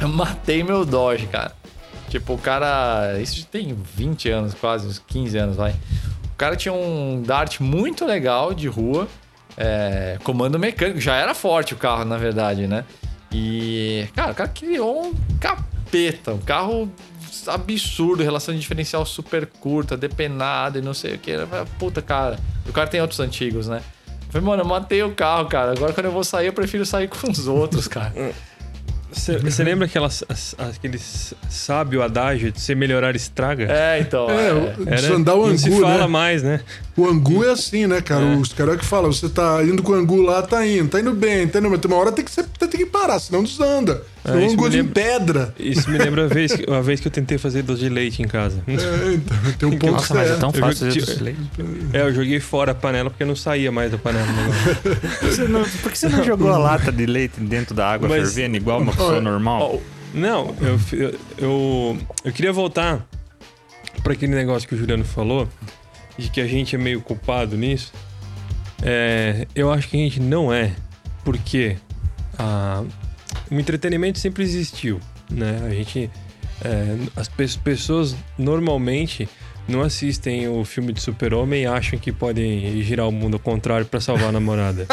S1: eu matei meu Dodge, cara. Tipo, o cara. Isso tem 20 anos, quase, uns 15 anos, vai. O cara tinha um Dart muito legal de rua. É, comando mecânico. Já era forte o carro, na verdade, né? E. Cara, o cara criou um capeta. Um carro absurdo, relação de diferencial super curta, depenada e não sei o que. Puta, cara. O cara tem outros antigos, né? Eu falei, mano, eu matei o carro, cara. Agora quando eu vou sair, eu prefiro sair com os outros, cara.
S2: Você lembra aquelas, aquele sábio adágio de se melhorar estraga?
S1: É, então. É,
S4: é. Era, andar o angu,
S2: não se fala né? mais, né?
S4: O angu é assim, né, cara? É. Os caras que falam, você tá indo com o angu lá, tá indo, tá indo bem, tá indo, mas tem uma hora tem que, você tem que parar, senão desanda. É, um angu de lembra, pedra.
S2: Isso me lembra a vez, a vez que eu tentei fazer doce de leite em casa.
S4: É, então, tem um ponto
S3: Nossa, mas é tão fácil fazer doce de leite.
S2: É, eu joguei fora a panela porque não saía mais da panela.
S3: você não, por que você não jogou a lata de leite dentro da água mas, fervendo igual uma pessoa normal?
S2: Não, eu, eu, eu queria voltar para aquele negócio que o Juliano falou de que a gente é meio culpado nisso, é, eu acho que a gente não é. Por quê? a, o entretenimento sempre existiu, né? A gente, é, as pe pessoas normalmente não assistem o filme de Super-Homem e acham que podem girar o mundo ao contrário para salvar a namorada.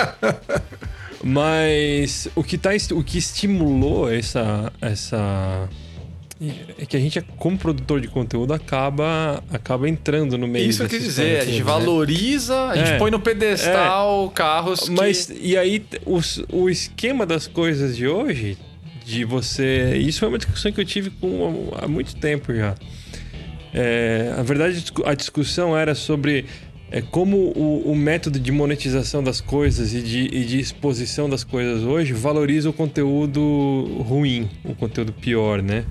S2: Mas o que, tá, o que estimulou essa, essa é que a gente, como produtor de conteúdo, acaba, acaba entrando no meio
S1: Isso eu quis dizer, a gente né? valoriza, a gente é, põe no pedestal é, carros
S2: Mas,
S1: que...
S2: e aí, o, o esquema das coisas de hoje, de você... Isso foi uma discussão que eu tive com, há muito tempo já. É, a verdade, a discussão era sobre é, como o, o, método de monetização das coisas e de, e de exposição das coisas hoje valoriza o conteúdo ruim, o conteúdo pior, né?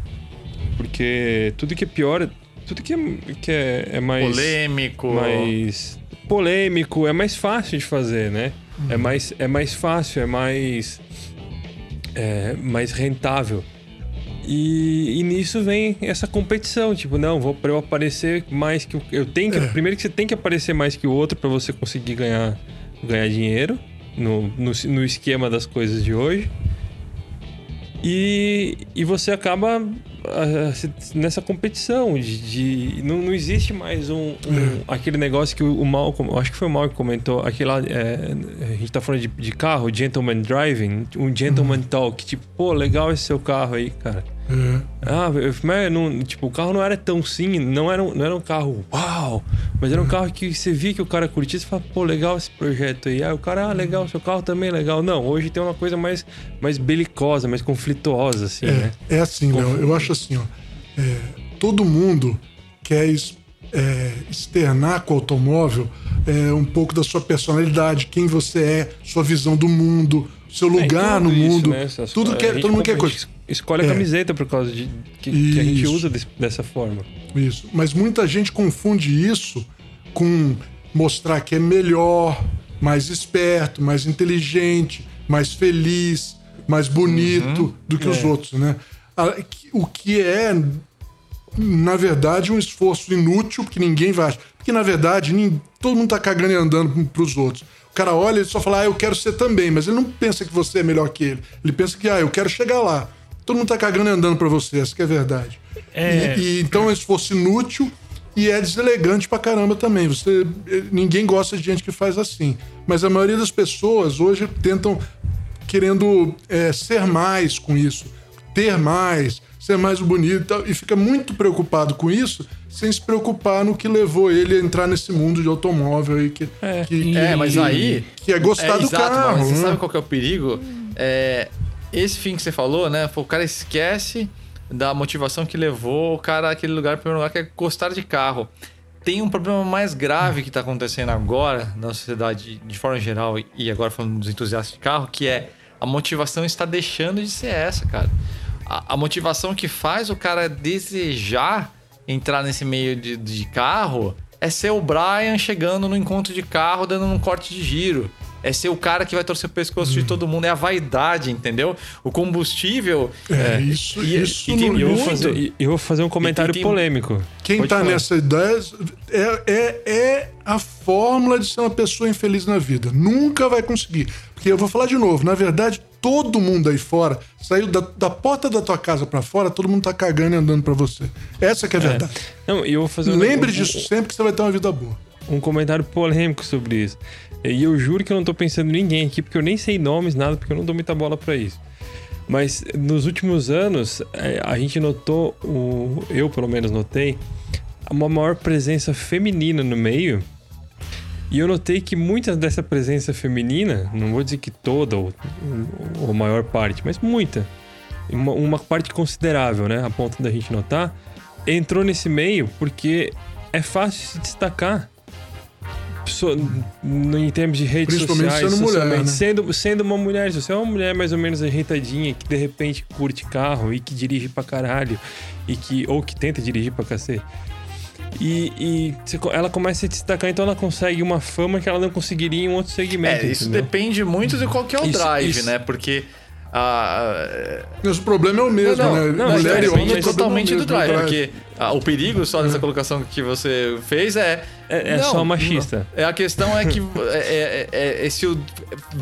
S2: Porque tudo que é pior, tudo que é, que é, é mais.
S1: Polêmico.
S2: Mais polêmico, é mais fácil de fazer, né? Uhum. É, mais, é mais fácil, é mais. É mais rentável. E, e, nisso vem essa competição, tipo, não, vou para eu aparecer mais que eu tenho que, é. primeiro que você tem que aparecer mais que o outro para você conseguir ganhar ganhar dinheiro no, no, no esquema das coisas de hoje. E, e você acaba nessa competição de, de não, não, existe mais um, um é. aquele negócio que o, o Malcolm, acho que foi o Mal que comentou, aquele lá, é, a gente tá falando de, de carro, gentleman driving, um gentleman uhum. talk, tipo, pô, legal esse seu carro aí, cara. Uhum. Ah, mas não, tipo, o carro não era tão sim, não era, um, não era um carro uau, mas era um carro que você via que o cara curtia, você fala, pô, legal esse projeto aí. Aí o cara, ah, legal, seu carro também é legal. Não, hoje tem uma coisa mais, mais belicosa, mais conflituosa, assim,
S4: é,
S2: né?
S4: É assim, Léo, eu acho assim, ó. É, todo mundo quer é, externar com o automóvel é, um pouco da sua personalidade, quem você é, sua visão do mundo, seu é, lugar no isso, mundo. Né? Tudo que todo mundo quer coisa
S2: escolhe a é. camiseta por causa de que, que a gente usa desse, dessa forma.
S4: Isso. Mas muita gente confunde isso com mostrar que é melhor, mais esperto, mais inteligente, mais feliz, mais bonito uhum. do que é. os outros, né? O que é, na verdade, um esforço inútil, porque ninguém vai. Porque, na verdade, todo mundo tá cagando e andando pros outros. O cara olha e só fala, ah, eu quero ser também, mas ele não pensa que você é melhor que ele. Ele pensa que, ah, eu quero chegar lá. Todo mundo tá cagando e andando pra você, essa que é verdade. É... E, e, então é um esforço inútil e é deselegante pra caramba também. Você, ninguém gosta de gente que faz assim. Mas a maioria das pessoas hoje tentam querendo é, ser mais com isso, ter mais, ser mais bonito e, tal, e fica muito preocupado com isso, sem se preocupar no que levou ele a entrar nesse mundo de automóvel aí que
S1: é, que, é mas aí
S4: que é gostar é, do exato, carro. Mas
S1: você né? sabe qual que é o perigo? É, esse fim que você falou, né? O cara esquece da motivação que levou o cara àquele lugar, primeiro lugar, que é gostar de carro. Tem um problema mais grave que está acontecendo agora na sociedade de forma geral e agora falando dos entusiastas de carro, que é a motivação está deixando de ser essa, cara. A, a motivação que faz o cara desejar entrar nesse meio de, de carro é ser o Brian chegando no encontro de carro dando um corte de giro é ser o cara que vai torcer o pescoço de hum. todo mundo, é a vaidade, entendeu? O combustível.
S4: É, é isso, e, isso
S2: e, e eu, vou fazer, eu vou fazer um comentário tem, polêmico.
S4: Quem Pode tá falar. nessa ideia é, é, é a fórmula de ser uma pessoa infeliz na vida. Nunca vai conseguir. Porque eu vou falar de novo, na verdade, todo mundo aí fora saiu da, da porta da tua casa para fora, todo mundo tá cagando e andando para você. Essa que é a é. verdade.
S2: Não, eu vou fazer
S4: Lembre um, disso sempre que você vai ter uma vida boa.
S2: Um comentário polêmico sobre isso. E eu juro que eu não tô pensando em ninguém aqui, porque eu nem sei nomes, nada, porque eu não dou muita bola para isso. Mas nos últimos anos, é, a gente notou, o, eu pelo menos notei, uma maior presença feminina no meio. E eu notei que muita dessa presença feminina, não vou dizer que toda ou, ou maior parte, mas muita, uma, uma parte considerável, né, a ponto da gente notar, entrou nesse meio porque é fácil se destacar em termos de redes sociais,
S4: sendo, mulher, né?
S2: sendo, sendo uma mulher, se você é uma mulher mais ou menos ajeitadinha, que de repente curte carro e que dirige pra caralho, e que, ou que tenta dirigir pra cacete. E, e ela começa a se destacar, então ela consegue uma fama que ela não conseguiria em um outro segmento.
S1: É, isso entendeu? depende muito de qual que é o isso, drive, isso. né? Porque a,
S4: Mas o problema é o mesmo,
S1: não,
S4: né?
S1: não,
S4: Mulher e homem
S1: totalmente do drive,
S4: drive.
S1: porque ah, o perigo só dessa colocação que você fez é.
S2: É, é
S1: não,
S2: só machista.
S1: É, a questão é que é, é, é, esse o-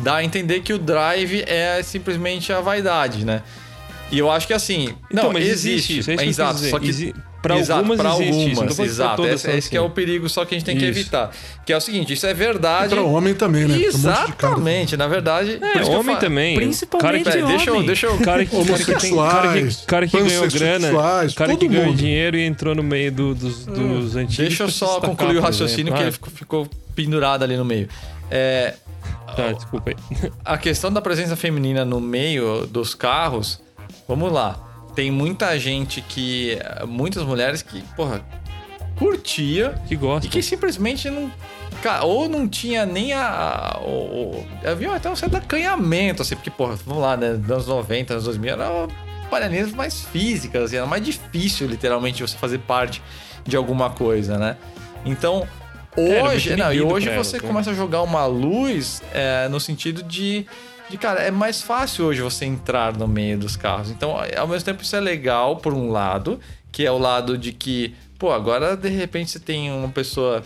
S1: dá a entender que o drive é simplesmente a vaidade, né? E eu acho que assim.
S2: Então,
S1: não,
S2: mas
S1: existe.
S2: isso, é isso
S1: é
S2: que eu
S1: exato. Só que
S2: Exi- pra
S1: exato,
S2: algumas
S1: pra
S2: existe isso,
S1: algumas,
S2: pra
S1: exato.
S2: todas
S1: Esse, esse que é
S2: assim.
S1: o perigo, só que a gente tem que
S2: Isso.
S1: evitar. Que é o seguinte, isso é verdade.
S4: Pra homem também, né? Tem um.
S1: Exatamente, na verdade.
S2: É,
S1: isso
S2: homem também.
S3: Principalmente
S2: cara que,
S1: Pera, deixa eu,
S3: homem.
S1: deixa eu.
S2: cara que, cara que, tem- cara que, cara que ganhou grana, cara que
S4: todo
S2: ganhou
S4: mundo.
S2: dinheiro e entrou no meio do- dos, dos antigos.
S1: Deixa eu só concluir o
S2: por
S1: raciocínio que ele ficou, ficou pendurado ali no meio. É,
S2: Ah, tá, desculpa aí.
S1: a questão da presença feminina no meio dos carros, vamos lá. Tem muita gente que. Muitas mulheres que, porra, curtia
S2: Que gosta.
S1: e que simplesmente não. Ou não tinha nem a. O, o- havia até um certo acanhamento, assim, porque, porra, vamos lá, né? Nos anos 90, anos 2000, eram paranias mais físicas, assim, era mais difícil, literalmente, você fazer parte de alguma coisa, né? Então,
S2: Era
S1: hoje.
S2: muito
S1: não, e hoje você
S2: né?
S1: começa a jogar uma luz é, no sentido de. De, cara, é mais fácil hoje você entrar no meio dos carros. Então, ao mesmo tempo, isso é legal, por um lado, que é o lado de que, pô, agora de repente você tem uma pessoa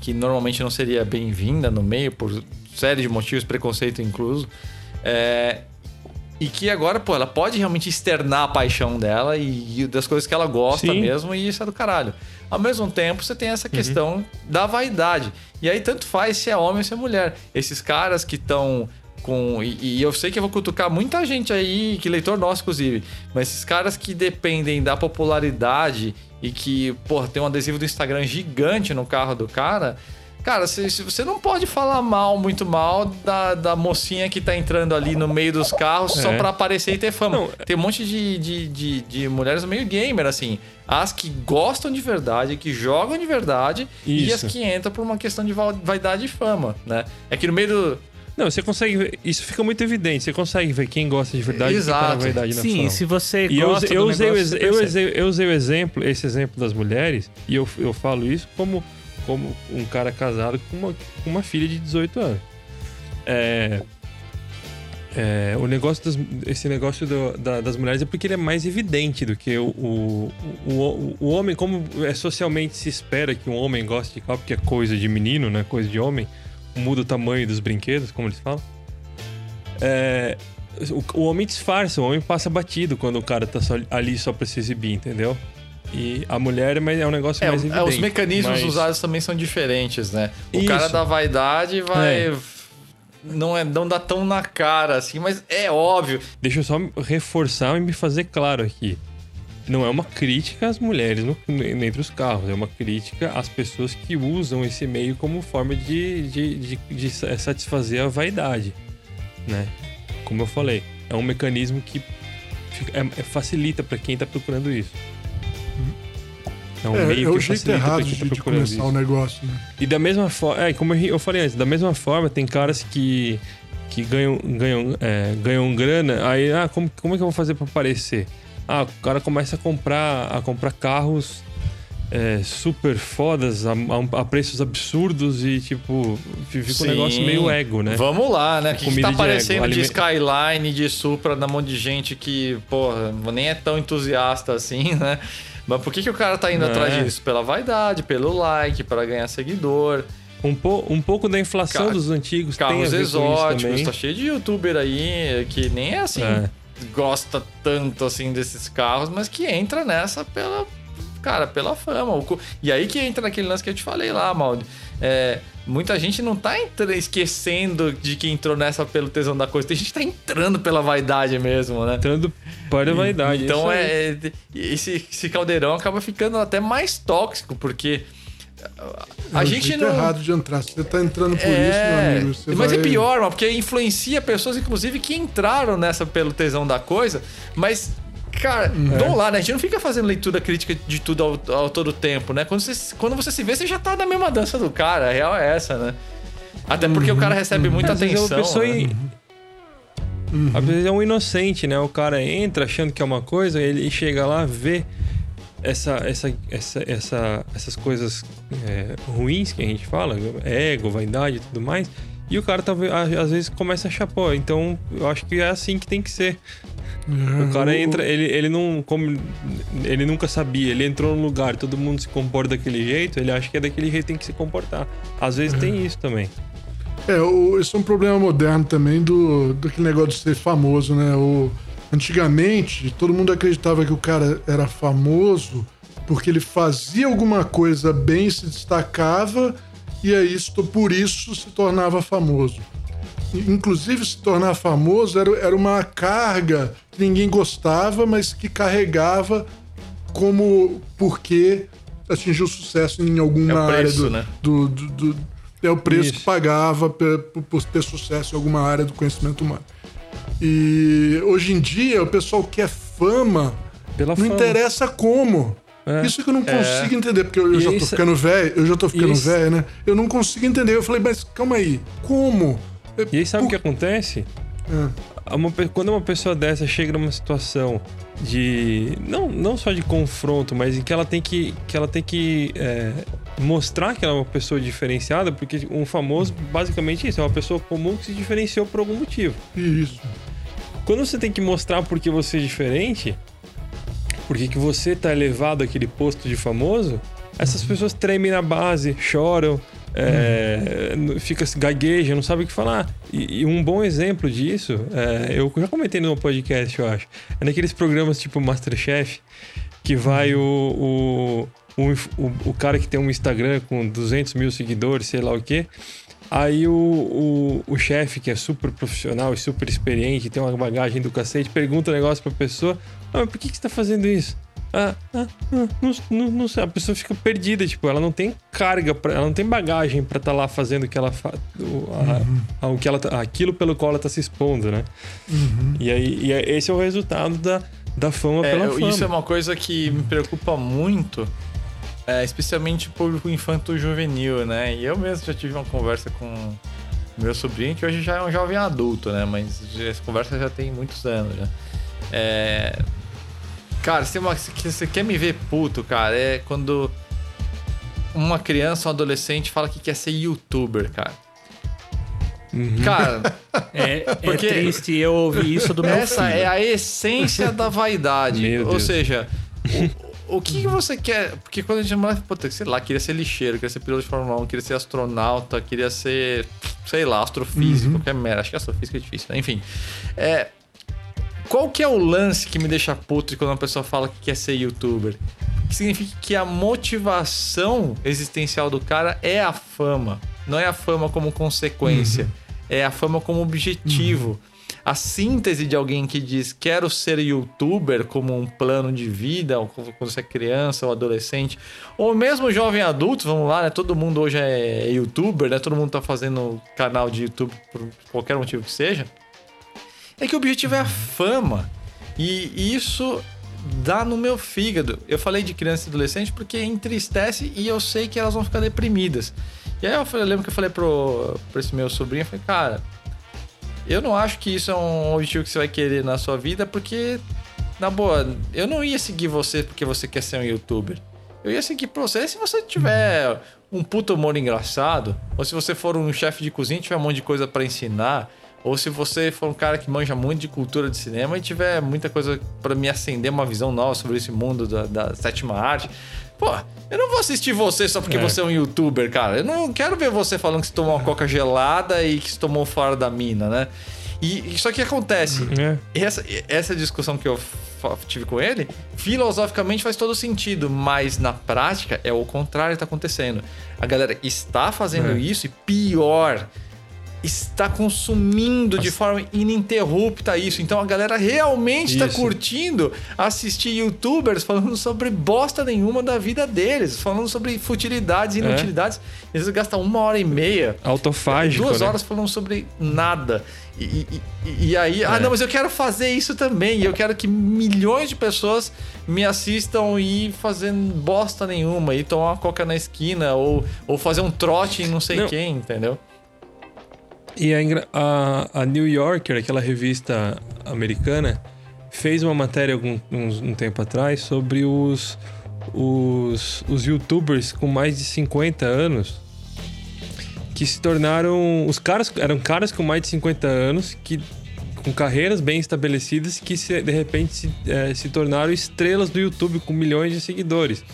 S1: que normalmente não seria bem-vinda no meio, por série de motivos, preconceito incluso. É, e que agora, pô, ela pode realmente externar a paixão dela e, e das coisas que ela gosta
S2: Sim.
S1: mesmo, e isso é do caralho. Ao mesmo tempo, você tem essa questão da vaidade. E aí, tanto faz se é homem ou se é mulher. Esses caras que estão com. E, e eu sei que eu vou cutucar muita gente aí, que leitor nosso, inclusive. Mas esses caras que dependem da popularidade e que, porra, tem um adesivo do Instagram gigante no carro do cara. Cara, se, se você não pode falar mal, muito mal, da, da mocinha que tá entrando ali no meio dos carros só
S2: É.
S1: pra aparecer e ter fama.
S2: Não,
S1: Tem um monte de, de, de, de mulheres meio gamer, assim. As que gostam de verdade, que jogam de verdade, e as
S2: Isso.
S1: que entram por uma questão de va- vaidade e fama, né? É que no meio do.
S2: Não, você consegue ver. Isso fica muito evidente. Você consegue ver quem gosta de verdade e quem tá na
S1: Exato.
S2: verdade na
S3: Sim, se você
S2: E eu,
S3: gosta
S2: eu,
S3: do
S2: usei, o
S3: negócio,
S2: eu, usei, eu usei o exemplo, esse exemplo das mulheres, e eu, eu falo isso como, como um cara casado com uma, com uma filha de 18 anos. É, é, o negócio das, esse negócio do- da- das mulheres é porque ele é mais evidente do que o, o, o, o- o homem, como é socialmente se espera que um homem goste de carro, porque é coisa de menino, né? Coisa de homem, muda o tamanho dos brinquedos, como eles falam. É, o, o homem disfarça, o homem passa batido quando o cara tá só, ali só pra se exibir, entendeu? E a mulher é, é um negócio
S1: É,
S2: mais
S1: é,
S2: evidente.
S1: os mecanismos
S2: mas-
S1: usados também são diferentes, né? O
S2: Isso.
S1: cara da vaidade vai.
S2: É.
S1: Não, é, não dá tão na cara, assim, mas é óbvio.
S2: Deixa eu só reforçar e me fazer claro aqui. Não é uma crítica às mulheres no, entre os carros, é uma crítica às pessoas que usam esse meio como forma de, de, de, de satisfazer a vaidade, né? Como eu falei, é um mecanismo que é- é- facilita para quem tá procurando isso. É um
S4: É,
S2: meio
S4: é o
S2: que
S4: jeito errado de,
S2: tá
S4: de começar
S2: isso.
S4: o negócio, né?
S2: E da mesma forma, é, como eu falei antes, da mesma forma, tem caras que, que ganham, ganham, é, ganham grana, aí, ah, como, como é que eu vou fazer pra aparecer? Ah, o cara começa a comprar, a comprar carros é, super fodas a, a- preços absurdos e, tipo, fica um
S1: Sim.
S2: negócio meio ego, né?
S1: Vamos lá, né? O que, que tá
S2: de
S1: aparecendo de,
S2: alime-
S1: Skyline, de Supra, na mão de gente que, porra, nem é tão entusiasta assim, né? Mas por que, que o cara tá indo
S2: É.
S1: atrás disso? Pela vaidade, pelo like, para ganhar seguidor.
S2: Um, po, um pouco da inflação dos antigos tem a
S1: Carros
S2: ver
S1: exóticos, tá cheio de youtuber aí que nem é assim,
S2: É.
S1: gosta tanto assim desses carros, mas que entra nessa pela. Cara, pela fama. E aí que entra naquele lance que eu te falei lá, Maldi. É, muita gente não tá entra- esquecendo de que entrou nessa pelo tesão da coisa. Tem gente que tá entrando pela vaidade mesmo, né?
S2: Entrando para a vaidade.
S1: Então
S2: aí.
S1: é. Esse, esse caldeirão acaba ficando até mais tóxico, porque. A
S4: é
S1: gente não.
S4: errado de entrar. Você tá entrando por
S1: É,
S4: isso, meu amigo. Você
S1: mas
S4: vai...
S1: é pior, mano, porque influencia pessoas, inclusive, que entraram nessa pelo tesão da coisa, mas. Cara,
S4: Uhum.
S1: vamos lá, né? A gente não fica fazendo leitura crítica de tudo ao, ao todo tempo, né? Quando você, quando você se vê, você já tá na mesma dança do cara. A real é essa, né? Até porque o cara recebe muita
S2: Às vezes é uma
S1: atenção.
S2: pessoa
S1: né?
S2: in- Às vezes é um inocente, né? O cara entra achando que é uma coisa, ele chega lá, vê essa, essa, essa, essa, essas coisas é, ruins que a gente fala, ego, vaidade e tudo mais, E o cara talvez às vezes começa a pô, então eu acho que é assim que tem que ser. É, o cara entra, ele, ele não. Como, ele nunca sabia, ele entrou no lugar, todo mundo se comporta daquele jeito, ele acha que é daquele jeito que tem que se comportar. Às vezes é. tem isso também.
S4: É, o, esse é um problema moderno também do, daquele negócio de ser famoso, né? O, antigamente, todo mundo acreditava que o cara era famoso porque ele fazia alguma coisa bem, se destacava e aí por isso se tornava famoso. Inclusive, se tornar famoso era, era uma carga que ninguém gostava, mas que carregava como porque atingiu sucesso em alguma é preço, área do, né? do, do, do, é o preço Isso. que pagava por, por, ter sucesso em alguma área do conhecimento humano. E hoje em dia o pessoal quer fama, Pela não fama. interessa como. É. Isso que eu não é. consigo é. entender, porque eu, eu já tô ficando velho, eu já tô ficando velho, né? Eu não consigo entender. Eu falei, mas calma aí, como?
S2: E aí sabe o que acontece? É. Uma, quando uma pessoa dessa chega numa situação de. Não, não só de confronto, mas em que ela tem que, que, ela tem que é, mostrar que ela é uma pessoa diferenciada, porque um famoso, basicamente isso, é uma pessoa comum que se diferenciou por algum motivo.
S4: Isso.
S2: Quando você tem que mostrar porque você é diferente, porque que você tá elevado àquele posto de famoso, essas pessoas tremem na base, choram, é, uhum. fica gagueja, não sabe o que falar. E, e um bom exemplo disso, é, eu já comentei no podcast, eu acho, é naqueles programas tipo Masterchef, que vai o, o, o, o, cara que tem um Instagram com 200 mil seguidores, sei lá o quê. Aí o, o, o chefe, que é super profissional e super experiente, tem uma bagagem do cacete, pergunta um negócio pra pessoa: ah, mas por que, que você tá fazendo isso? Ah, ah, ah não, não, não, sei. A pessoa fica perdida, tipo, ela não tem carga, pra, ela não tem bagagem para estar tá lá fazendo o que ela faz. Uhum. que ela, tá, aquilo pelo qual ela tá se expondo, né? Uhum. E aí e é, esse é o resultado da, da fama é, pela fama.
S1: Isso é uma coisa que me preocupa muito, é, especialmente o público infanto-juvenil, né? E eu mesmo já tive uma conversa com meu sobrinho, que hoje já é um jovem adulto, né? Mas essa conversa já tem muitos anos, já. É... Cara, se você quer me ver puto, cara, é quando uma criança, um adolescente fala que quer ser youtuber, cara.
S3: Uhum. Cara, é, é porque é triste eu ouvir isso do meu
S1: essa filho. é a essência da vaidade. Ou seja, o, o que você quer? Porque quando a gente mora, puta, sei lá, queria ser lixeiro, queria ser piloto de Fórmula 1, queria ser astronauta, queria ser, sei lá, astrofísico, uhum. qualquer merda. Acho que astrofísica é difícil, né? Enfim. É, qual que é o lance que me deixa puto quando uma pessoa fala que quer ser youtuber? Que significa que a motivação existencial do cara é a fama. Não é a fama como consequência. Uhum. É a fama como objetivo. Uhum. A síntese de alguém que diz quero ser youtuber como um plano de vida, quando você é criança ou adolescente, ou mesmo jovem adulto, vamos lá, né? Todo mundo hoje é youtuber, né? Todo mundo tá fazendo canal de YouTube por qualquer motivo que seja é que o objetivo é a fama. E isso dá no meu fígado. Eu falei de criança e adolescente porque entristece e eu sei que elas vão ficar deprimidas. E aí eu, falei, eu lembro que eu falei pro, pro esse meu sobrinho, eu falei, cara, eu não acho que isso é um objetivo que você vai querer na sua vida, porque, na boa, eu não ia seguir você porque você quer ser um youtuber. Eu ia seguir pra você se você tiver um puto humor engraçado, ou se você for um chefe de cozinha e tiver um monte de coisa para ensinar, ou se você for um cara que manja muito de cultura de cinema e tiver muita coisa para me acender uma visão nova sobre esse mundo da, da, sétima arte. Pô, eu não vou assistir você só porque é. você é um youtuber, cara. Eu não quero ver você falando que você tomou uma coca gelada e que se tomou fora da mina, né? E isso aqui acontece. É. Essa, essa discussão que eu tive com ele, filosoficamente faz todo sentido, mas na prática é o contrário que tá acontecendo. A galera está fazendo é. isso e pior está consumindo de forma ininterrupta isso. Então a galera realmente está curtindo assistir youtubers falando sobre bosta nenhuma da vida deles, falando sobre futilidades e é. inutilidades. É. Eles gastam uma hora e meia.
S2: Autofágico.
S1: Duas
S2: né?
S1: horas falando sobre nada. E, e, e aí, ah, é. ah, não, mas eu quero fazer isso também. Eu quero que milhões de pessoas me assistam e fazendo bosta nenhuma, e tomar uma coca na esquina, ou, ou fazer um trote em não sei não. quem, entendeu?
S2: E a, a, New Yorker, aquela revista americana, fez uma matéria algum um, um tempo atrás sobre os, os, os youtubers com mais de 50 anos que se tornaram. Os caras eram caras com mais de 50 anos que com carreiras bem estabelecidas que se, de repente se, é, se tornaram estrelas do YouTube com milhões de seguidores.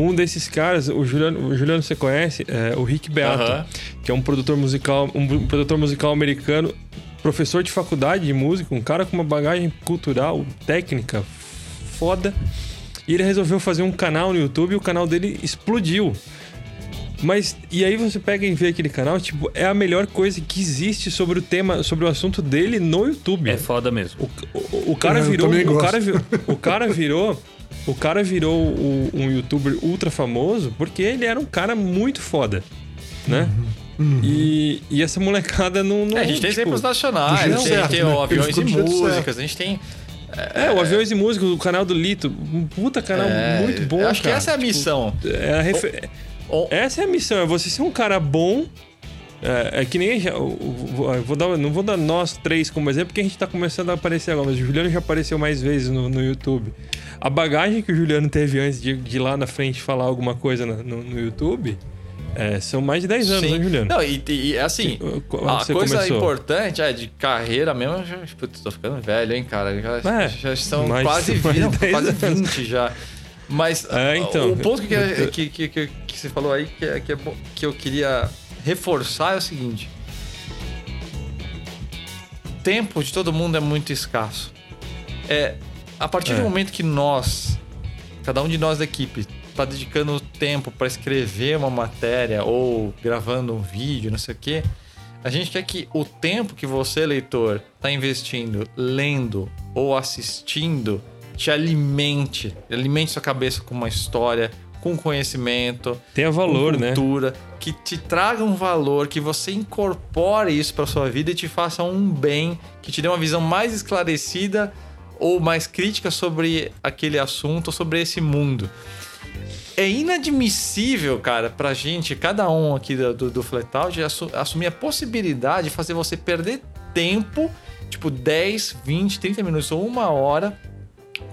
S2: Um desses caras, o Juliano, o Juliano você conhece, é o Rick Beato, que é um produtor musical, um produtor musical americano, professor de faculdade de música, um cara com uma bagagem cultural, técnica foda. E ele resolveu fazer um canal no YouTube e o canal dele explodiu. Mas, e aí você pega e vê aquele canal, tipo, é a melhor coisa que existe sobre o tema, sobre o assunto dele no YouTube.
S3: É foda mesmo.
S2: O, o, o cara virou. O cara, virou, o cara virou. O cara virou o, um youtuber ultra famoso porque ele era um cara muito foda, né? Uhum. Uhum. E, e essa molecada não. não
S1: é, a gente tem tipo, exemplos nacionais, a gente certo, tem né? o Aviões e Músicas, a gente tem.
S2: É, o Aviões e Músicas, o canal do Lito. Um puta canal é, muito bom. Eu
S1: acho
S2: cara.
S1: que essa é a tipo, missão.
S2: É a refer... Essa é a missão, é você ser um cara bom. É, é que nem. Eu, vou dar, não vou dar nós três como exemplo, porque a gente tá começando a aparecer agora, mas o Juliano já apareceu mais vezes no, no YouTube. A bagagem que o Juliano teve antes de, de ir lá na frente falar alguma coisa no, no, no YouTube. É, são mais de 10 anos, Sim. né, Juliano?
S1: Não, e, e assim, a coisa começou? importante é de carreira mesmo. Já, putz, tô ficando velho, hein, cara? Já, é, já são quase 20, quase 20 já. Mas é, então, o ponto que, que, que, que, que você falou aí que, é, que, é, que eu queria reforçar é o seguinte: tempo de todo mundo é muito escasso. É, a partir é. do momento que nós, cada um de nós da equipe, está dedicando tempo para escrever uma matéria ou gravando um vídeo, não sei o quê, a gente quer que o tempo que você, leitor, está investindo lendo ou assistindo te alimente, alimente sua cabeça com uma história, com conhecimento,
S2: tenha valor,
S1: com né? cultura, né? que te traga um valor, que você incorpore isso para sua vida e te faça um bem, que te dê uma visão mais esclarecida ou mais crítica sobre aquele assunto, sobre esse mundo. É inadmissível, cara, pra gente, cada um aqui do, do, do Flatout, assumir a possibilidade de fazer você perder tempo, tipo 10, 20, 30 minutos ou uma hora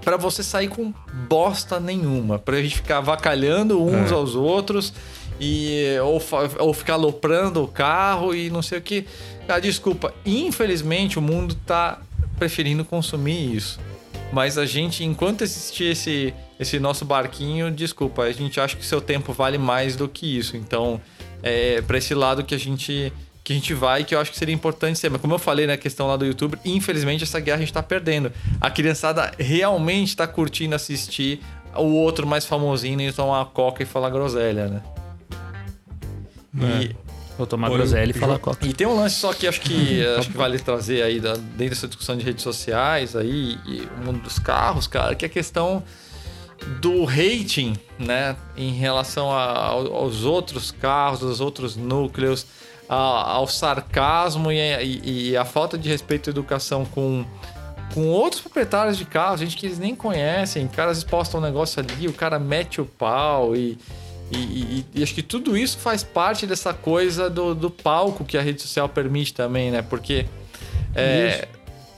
S1: para você sair com bosta nenhuma, pra gente ficar avacalhando uns é. aos outros e ou, ou ficar aloprando o carro e não sei o que. Ah, desculpa, infelizmente o mundo tá preferindo consumir isso. Mas a gente, enquanto existir esse, esse nosso barquinho, desculpa, a gente acha que seu tempo vale mais do que isso. Então, é para esse lado que a gente que a gente vai, que eu acho que seria importante ser. Mas como eu falei na questão lá do YouTube, infelizmente essa guerra a gente tá perdendo. A criançada realmente tá curtindo assistir o outro mais famosinho e tomar uma coca e falar groselha, né?
S3: É. E... Vou tomar groselha e falar coca.
S1: E tem um lance só que acho que acho que vale trazer aí da, dentro dessa discussão de redes sociais aí e o mundo dos carros, cara, que é a questão do rating, né, em relação a, aos outros carros, aos outros núcleos ao sarcasmo e a, e a, falta de respeito à educação com, com outros proprietários de carros, gente que eles nem conhecem. Caras postam um negócio ali, o cara mete o pau e, e, e, acho que tudo isso faz parte dessa coisa do, do palco que a rede social permite também, né? Porque é,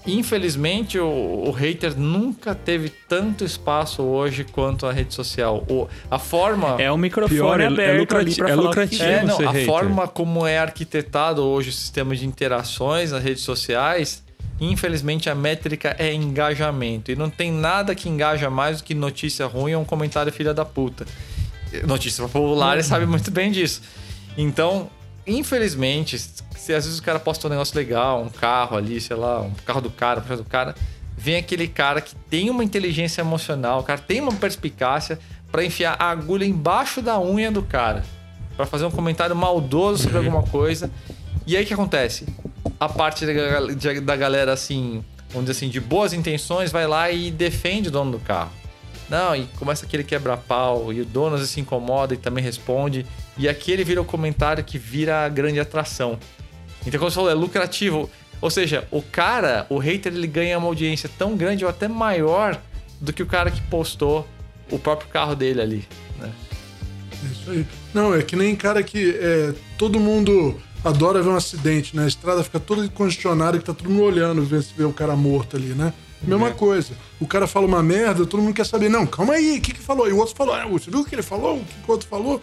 S1: Infelizmente, o, o, hater nunca teve tanto espaço hoje quanto a rede social. O, a forma.
S3: É um microfone Pior, é aberto é, lucrativo,
S1: é lucrativo. É, não, a hater. forma como é arquitetado hoje o sistema de interações nas redes sociais. Infelizmente, a métrica é engajamento. E não tem nada que engaja mais do que notícia ruim ou um comentário filha da puta. Notícia popular uhum. sabe muito bem disso. Então, infelizmente, se às vezes o cara posta um negócio legal, um carro ali, sei lá, um carro do cara, um do cara, vem aquele cara que tem uma inteligência emocional, o cara tem uma perspicácia para enfiar a agulha embaixo da unha do cara, para fazer um comentário maldoso sobre uhum. alguma coisa. E aí o que acontece? A parte da, da galera assim, vamos dizer assim, de boas intenções, vai lá e defende o dono do carro. Não, e começa aquele quebra-pau, e o dono se incomoda e também responde. E aqui ele vira o comentário que vira a grande atração. Então, como você falou, é lucrativo. Ou seja, o cara, o hater, ele ganha uma audiência tão grande ou até maior do que o cara que postou o próprio carro dele ali, né?
S4: Isso aí. Não, é que nem cara que é, todo mundo adora ver um acidente, né? A estrada fica toda congestionada que tá todo mundo olhando, ver se vê o cara morto ali, né? Mesma é. coisa. O cara fala uma merda, todo mundo quer saber. Não, calma aí, o que que falou? E o outro falou, ah, você viu o que ele falou? O que, que o outro falou?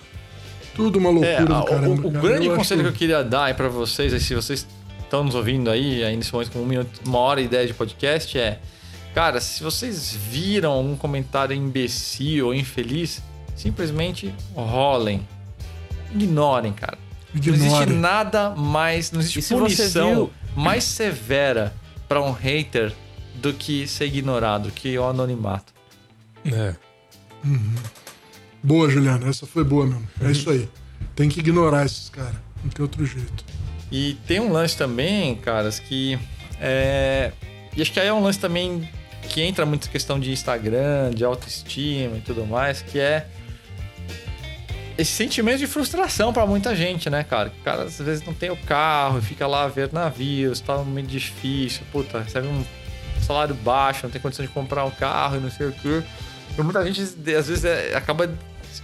S4: Tudo uma loucura
S1: É,
S4: do
S1: a-
S4: caramba.
S1: o, o
S4: cara.
S1: grande
S4: Eu acho
S1: conselho que eu queria dar aí pra vocês, aí, se vocês estão nos ouvindo aí, aí nesse momento com um minuto, uma hora e dez de podcast, é. Cara, se vocês viram algum comentário imbecil ou infeliz, simplesmente rolem. Ignorem, cara. Não existe nada mais. Não existe punição
S3: viu-
S1: mais severa pra um hater do que ser ignorado, que o anonimato.
S2: É.
S4: Boa, Juliana. Essa foi boa mesmo.
S1: Uhum.
S4: É isso aí. Tem que ignorar esses caras. Não tem outro jeito.
S1: E tem um lance também, caras, que é. E acho que aí é um lance também que entra muito em questão de Instagram, de autoestima e tudo mais, que é esse sentimento de frustração pra muita gente, né, cara? O cara às vezes não tem o carro, fica lá a ver navios, tá meio difícil, puta, recebe um salário baixo, não tem condição de comprar um carro e não sei o quê. E muita gente às vezes é- acaba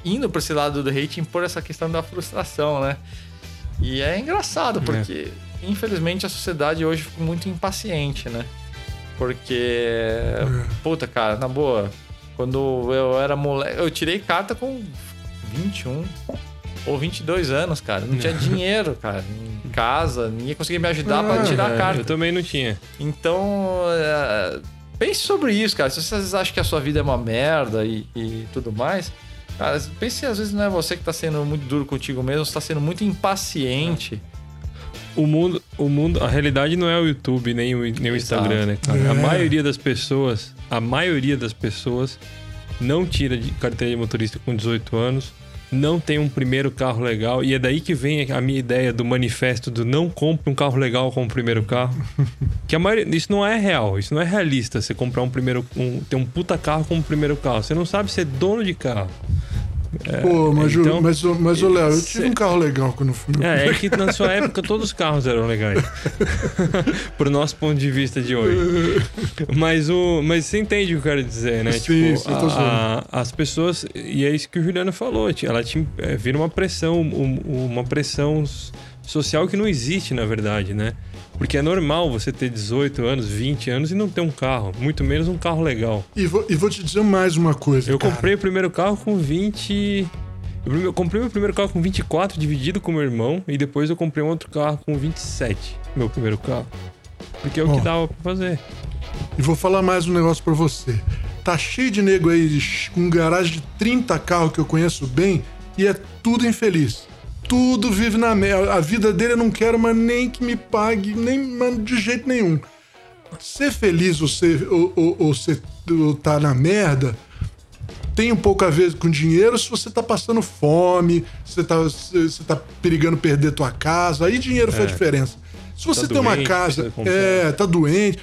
S1: indo pra esse lado do hating por essa questão da frustração, né? E é engraçado, porque infelizmente a sociedade hoje ficou muito impaciente, né? Porque, puta, cara, na boa, quando eu era moleque, eu tirei carta com 21 ou 22 anos, cara. Não tinha dinheiro, cara, em casa, ninguém conseguia me ajudar pra tirar a
S2: É,
S1: carta.
S2: eu também não tinha.
S1: Então, é, pense sobre isso, cara. Se vocês acham que a sua vida é uma merda e, e tudo mais, cara, pense se às vezes não é você que tá sendo muito duro contigo mesmo, você tá sendo muito impaciente.
S2: O mundo, o mundo, a realidade não é o YouTube nem o, nem o Instagram, né, cara? A
S4: É.
S2: maioria das pessoas, a maioria das pessoas não tira de carteira de motorista com 18 anos, não tem um primeiro carro legal, e é daí que vem a minha ideia do manifesto do não compre um carro legal com o primeiro carro. que a maioria, isso não é real, isso não é realista, você comprar um primeiro, um, ter um puta carro como primeiro carro. Você não sabe ser dono de carro.
S4: Pô, mas,
S2: então-
S4: mas, mas ô, Léo, eu tive um carro legal quando fui.
S2: É, é que na sua época todos os carros eram legais. Pro nosso ponto de vista de hoje. Mas, o, mas você entende o que eu quero dizer, né?
S4: Sim,
S2: tipo, a- a- as pessoas. E é isso que o Juliano falou. Ela te, é, vira uma pressão, um- uma pressão social que não existe, na verdade, né? Porque é normal você ter 18 anos, 20 anos e não ter um carro. Muito menos um carro legal.
S4: E, vou, e vou te dizer mais uma coisa.
S2: Eu
S4: cara.
S2: comprei o primeiro carro com 20. Eu comprei meu primeiro carro com 24, dividido com meu irmão, e depois eu comprei um outro carro com 27, meu primeiro carro. Porque é o
S4: Ó.
S2: que dava pra fazer.
S4: E vou falar mais um negócio pra você. Tá cheio de nego aí com garagem de 30 carros que eu conheço bem e é tudo infeliz. Tudo vive na merda. A vida dele eu não quero, mas nem que me pague, nem mas de jeito nenhum. Ser feliz ou, ser, ou, ou, ou ser, ou tá na merda tem um pouco a ver com dinheiro se você tá passando fome, se você tá, você tá perigando perder tua casa, aí dinheiro faz diferença. Se você tem uma
S2: doente,
S4: casa,
S2: precisa comprar.
S4: é, tá doente.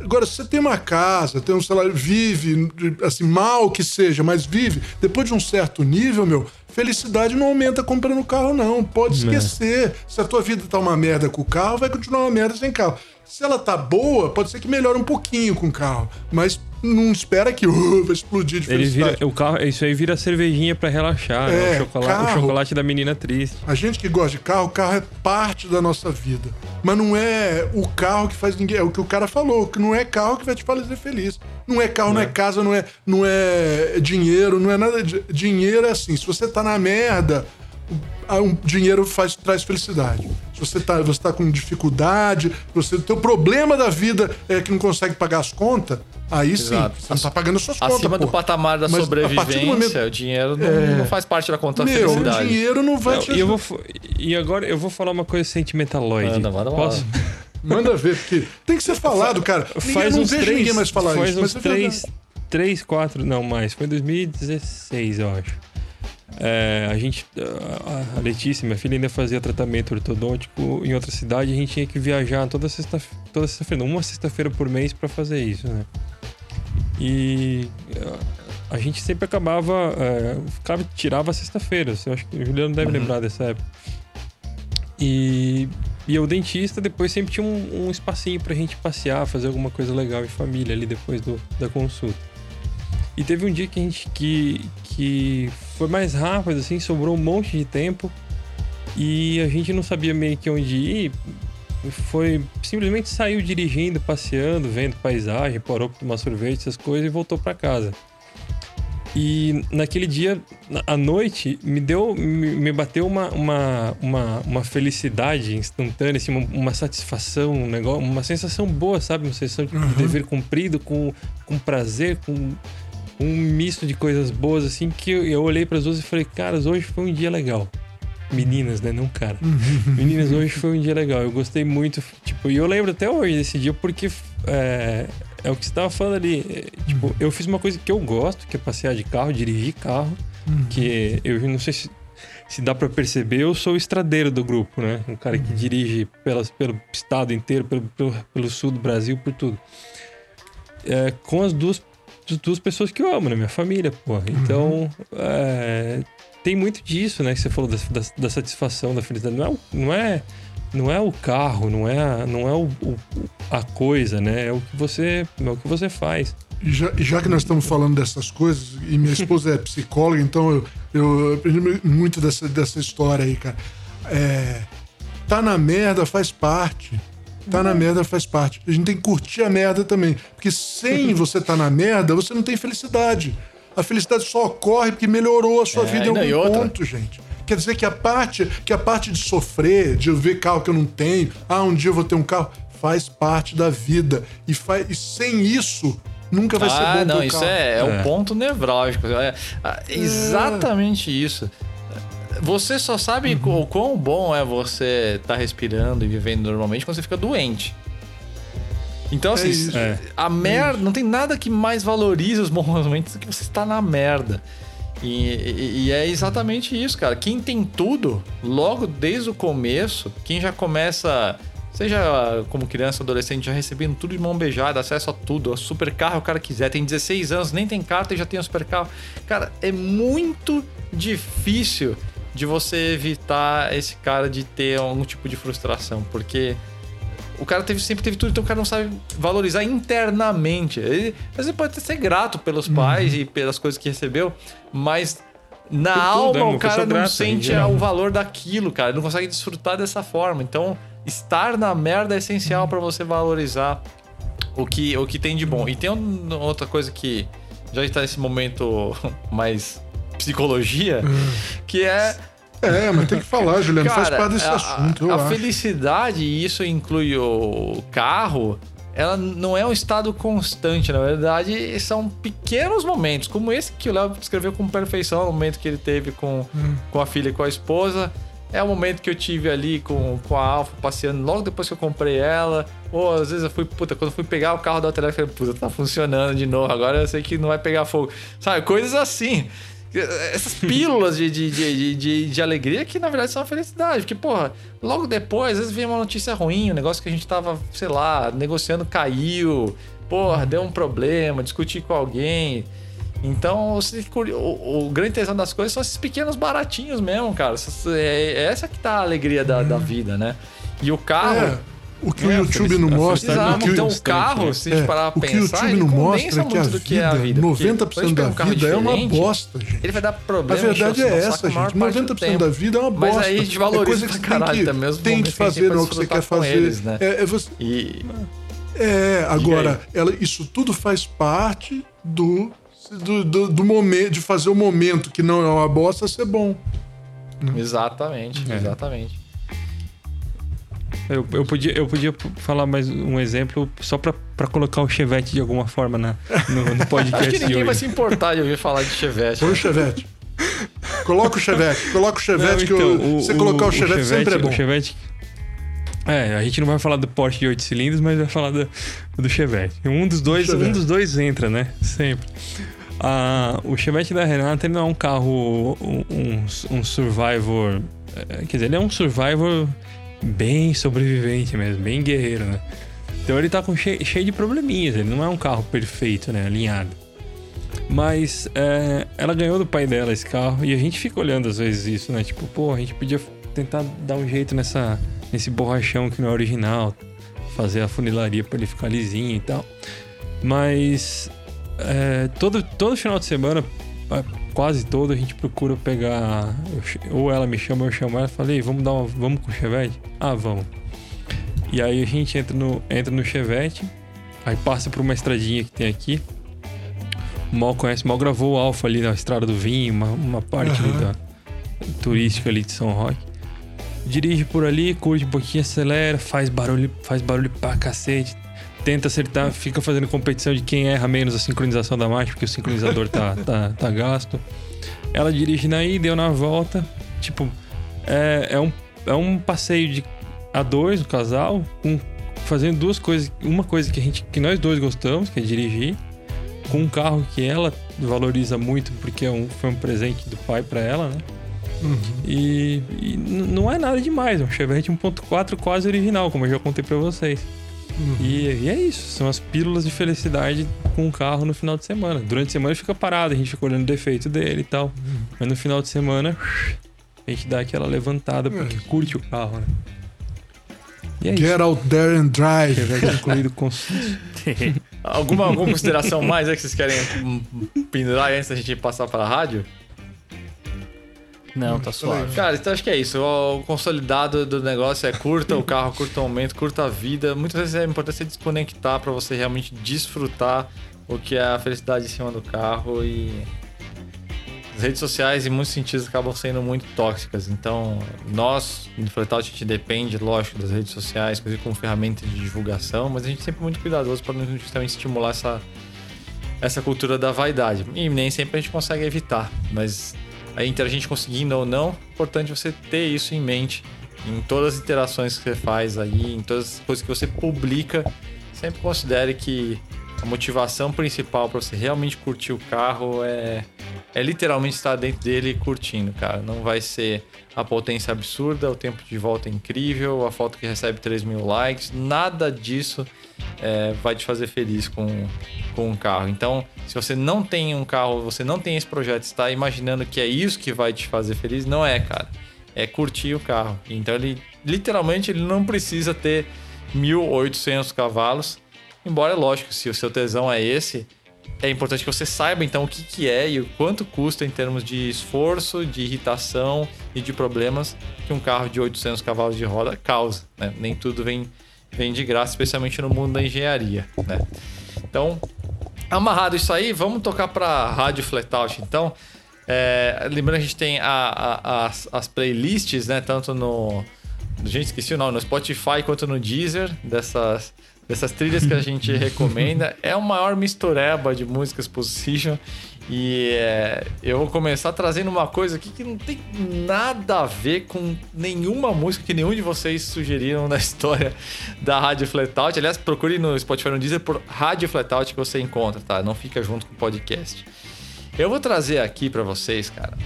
S4: Agora, se você tem uma casa, tem um salário, vive, assim, mal que seja, mas vive, depois de um certo nível, meu, felicidade não aumenta comprando carro, não. Pode esquecer. Se a tua vida tá uma merda com o carro, vai continuar uma merda sem carro. Se ela tá boa, pode ser que melhore um pouquinho com o carro, mas não espera que uh, vai explodir de
S2: Ele
S4: felicidade.
S2: vira, o carro, isso aí vira cervejinha pra relaxar, né?
S4: É,
S2: o, chocolate, o
S4: carro.
S2: chocolate da menina triste.
S4: A gente que gosta de carro, o carro é parte da nossa vida. Mas não é o carro que faz ninguém. É o que o cara falou, que não é carro que vai te fazer feliz. Não é carro, não é casa, não é, não é dinheiro, não é nada. De, dinheiro é assim. Se você tá na merda, o um dinheiro faz, traz felicidade. Se você tá, você tá com dificuldade, você, o teu problema da vida é que não consegue pagar as contas, aí sim,
S1: Exato.
S4: você não tá pagando as suas contas.
S1: Acima do
S4: pô.
S1: patamar da
S4: Mas
S1: sobrevivência,
S4: momento-
S1: o dinheiro não, não faz parte da conta da
S4: Meu, o
S1: felicidade.
S4: dinheiro não vai
S2: Não,
S4: te
S2: e, eu vou, e agora eu vou falar uma coisa sentimentaloide.
S1: Manda, manda
S2: Posso?
S4: Manda ver, porque tem que ser falado, cara. Ninguém,
S2: Faz
S4: não
S2: uns
S4: vejo
S2: três,
S4: ninguém mais falar
S2: faz
S4: isso,
S2: uns
S4: mas é
S2: três, três, quatro, não mais. Foi em 2016, eu acho. É, a gente, a- a Letícia, minha filha, ainda fazia tratamento ortodôntico em outra cidade. A gente tinha que viajar toda sexta, toda sexta-feira, uma sexta-feira por mês para fazer isso, né? E é, a gente sempre acabava, é, ficava, tirava a sexta-feira. Eu acho que o Juliano deve lembrar dessa época. E e o dentista depois sempre tinha um, um espacinho pra gente passear, fazer alguma coisa legal em família ali depois do, da consulta. E teve um dia que a gente que, que foi mais rápido, assim, sobrou um monte de tempo e a gente não sabia meio que onde ir. Foi simplesmente saiu dirigindo, passeando, vendo paisagem, parou pra tomar sorvete, essas coisas e voltou pra casa. E naquele dia, à noite, me deu, me, me bateu uma, uma, uma, uma, felicidade instantânea, assim, uma, uma, satisfação, um negócio, uma sensação boa, sabe? Uma sensação de uhum. dever cumprido, com, com prazer, com um misto de coisas boas, assim, que eu, eu olhei para as duas e falei, caras, hoje foi um dia legal. Meninas, né? Não cara. Meninas, hoje foi um dia legal. Eu gostei muito. Tipo, e eu lembro até hoje desse dia porque é, é o que você tava falando ali. É, tipo, uhum. eu fiz uma coisa que eu gosto, que é passear de carro, dirigir carro. Uhum. Que eu não sei se, se dá para perceber, eu sou o estradeiro do grupo, né? Um cara que uhum. dirige pelas, pelo estado inteiro, pelo, pelo, pelo, sul do Brasil, por tudo. É, com as duas, duas pessoas que eu amo, né? Minha família, pô. Então, uhum. é, tem muito disso, né? Que você falou da, da, da satisfação, da felicidade. Não é, não é não é o carro, não é, a, não é o, o, a coisa, né? É o que você, é o que você faz.
S4: E já, já que nós estamos falando dessas coisas, e minha esposa é psicóloga, então eu, eu aprendi muito dessa, dessa história aí, cara. É, tá na merda faz parte. Tá na merda faz parte. A gente tem que curtir a merda também. Porque sem você tá na merda, você não tem felicidade. A felicidade só ocorre porque melhorou a sua é, vida em algum ponto, gente. Quer dizer que a parte que a parte de sofrer, de ver carro que eu não tenho, ah, um dia eu vou ter um carro, faz parte da vida. E, faz, e sem isso, nunca vai ah, ser bom.
S1: Ah, não, isso carro. é, é, um é. ponto nevrálgico. É, é exatamente isso. Você só sabe uhum. o quão bom é você estar tá respirando e vivendo normalmente quando você fica doente. Então, assim, é a merda. Não tem nada que mais valorize os bons momentos do que você estar na merda. E, e, e, é exatamente isso, cara. Quem tem tudo, logo desde o começo, quem já começa, seja como criança, adolescente, já recebendo tudo de mão beijada, acesso a tudo, a super carro o cara quiser, tem 16 anos, nem tem carta e já tem um super carro. Cara, é muito difícil de você evitar esse cara de ter algum tipo de frustração, porque o cara teve, sempre teve tudo, então o cara não sabe valorizar internamente. Ele, mas ele pode ser grato pelos uhum. pais e pelas coisas que recebeu, mas na alma tudo, né? o cara não sente o valor daquilo, cara. Ele não consegue desfrutar dessa forma. Então, estar na merda é essencial para você valorizar o que, o que tem de bom. E tem outra coisa que já está nesse momento mais psicologia, uhum. que é
S4: é, mas tem que falar, Juliano, Cara, faz parte desse a, assunto.
S1: a acho. felicidade, e isso inclui o carro, ela não é um estado constante, na verdade, são pequenos momentos, como esse que o Léo descreveu com perfeição, o momento que ele teve com, hum. com a filha e com a esposa. É o momento que eu tive ali com, com a Alfa passeando logo depois que eu comprei ela. Ou às vezes eu fui, puta, quando eu fui pegar o carro da Autelar, eu falei, puta, tá funcionando de novo, agora eu sei que não vai pegar fogo. Sabe, coisas assim. Essas pílulas de, de, de, de, de alegria que na verdade são uma felicidade. Porque, porra, logo depois, às vezes vem uma notícia ruim, um negócio que a gente tava, sei lá, negociando caiu, porra, deu um problema, discutir com alguém. Então, o, o, grande tesão das coisas são esses pequenos baratinhos mesmo, cara. É, é essa que tá a alegria da, da vida, né? E o carro. É
S4: o que é, o YouTube não mostra.
S1: Exato,
S4: que,
S1: então o carro, se a gente parar pra pensar, o que o YouTube não mostra é que a, vida, que é a vida.
S4: 90% da vida é uma bosta, gente.
S1: Ele vai dar problema.
S4: A verdade é essa, gente. 90% da vida é uma bosta.
S1: Mas aí a gente valoriza é coisa que pra caralho também. Os
S4: tem que fazer, não é o que você quer fazer. Eles, né? é, é, você...
S1: E...
S4: é, agora, ela, isso tudo faz parte do, do, do, do momento, de fazer o momento que não é uma bosta ser bom.
S1: Exatamente, é. exatamente.
S2: Eu, eu, podia, eu podia falar mais um exemplo só pra, pra colocar o Chevette de alguma forma na, no, no podcast.
S1: Acho que ninguém vai se importar de ouvir falar de Chevette.
S4: Põe o Chevette. Coloca o Chevette. Coloca o Chevette, não, então, que o, você o, colocar o, o Chevette, Chevette, sempre é bom.
S2: O Chevette. É, a gente não vai falar do Porsche de 8 cilindros, mas vai falar do, do Chevette. Um dos dois, um dos dois entra, né? Sempre. Ah, o Chevette da Renata ele não é um carro, um, um, um Survivor. É, quer dizer, ele é um Survivor bem sobrevivente mesmo, bem guerreiro, né? Então ele tá com cheio, cheio de probleminhas, ele não é um carro perfeito, né? Alinhado. Mas é, ela ganhou do pai dela esse carro e a gente fica olhando às vezes isso, né? Tipo, pô, a gente podia tentar dar um jeito nessa, nesse borrachão que não é original, fazer a funilaria para ele ficar lisinho e tal. Mas é, todo, todo final de semana quase todo a gente procura pegar. Ou ela me chama, eu chamo ela e falei, vamos dar uma, vamos com o Chevette? Ah, vamos. E aí a gente entra no, entra no Chevette, aí passa por uma estradinha que tem aqui. mal conhece, mal gravou o Alfa ali na Estrada do Vinho, uma, uma parte
S4: Aham.
S2: da turística ali de São Roque. Dirige por ali, curte um pouquinho, acelera, faz barulho, faz barulho pra cacete. Tenta acertar, fica fazendo competição de quem erra menos a sincronização da marcha, porque o sincronizador tá, tá, tá gasto. Ela dirige na ida, eu na volta. Tipo, é, é, um, é um passeio de a dois, o casal, fazendo duas coisas. Uma coisa que, a gente, que nós dois gostamos, que é dirigir, com um carro que ela valoriza muito, porque é um, foi um presente do pai pra ela, né? E, e n- não é nada demais, é um Chevette 1.4 quase original, como eu já contei pra vocês. E, e é isso, são as pílulas de felicidade com o carro no final de semana. Durante a semana fica parado, a gente fica olhando o defeito dele e tal. Mas no final de semana, a gente dá aquela levantada porque curte o carro, né? E é isso.
S4: Get out there and drive.
S2: Incluído com
S1: Alguma, alguma consideração mais aí que vocês querem pendurar antes da gente passar pra rádio?
S3: Não, tá suave.
S1: Cara, então acho que é isso. O consolidado do negócio é curta o carro, curta o momento, curta a vida. Muitas vezes é importante você desconectar pra você realmente desfrutar o que é a felicidade em cima do carro e as redes sociais em muitos sentidos acabam sendo muito tóxicas. Então, nós, no Fletal, a gente depende, lógico, das redes sociais, inclusive como ferramenta de divulgação, mas a gente é sempre muito cuidadoso para não justamente estimular essa essa cultura da vaidade. E nem sempre a gente consegue evitar, mas a gente conseguindo ou não, é importante você ter isso em mente em todas as interações que você faz aí, em todas as coisas que você publica. Sempre considere que a motivação principal para você realmente curtir o carro é, é literalmente estar dentro dele curtindo, cara. Não vai ser a potência absurda, o tempo de volta é incrível, a foto que recebe 3 mil likes, nada disso é, vai te fazer feliz com, com um carro. Então, se você não tem um carro, você não tem esse projeto, está imaginando que é isso que vai te fazer feliz, não é, cara. É curtir o carro. Então, ele literalmente ele não precisa ter 1.800 cavalos. Embora, lógico, se o seu tesão é esse, é importante que você saiba então o que, que é e o quanto custa em termos de esforço, de irritação e de problemas que um carro de 800 cavalos de roda causa. Né? Nem tudo vem, vem de graça, especialmente no mundo da engenharia. Né? Então, amarrado isso aí, vamos tocar para rádio flatout então. É, lembrando que a gente tem a- a- as, as playlists, né? Tanto no. Gente, esqueci o nome, no Spotify quanto no Deezer, dessas, dessas trilhas que a gente recomenda. É o maior mistureba de músicas possível. E é, eu vou começar trazendo uma coisa aqui que não tem nada a ver com nenhuma música que nenhum de vocês sugeriram na história da Rádio Flatout. Aliás, procure no Spotify no Deezer por Rádio Flatout que você encontra, tá? Não fica junto com o podcast. Eu vou trazer aqui pra vocês, cara,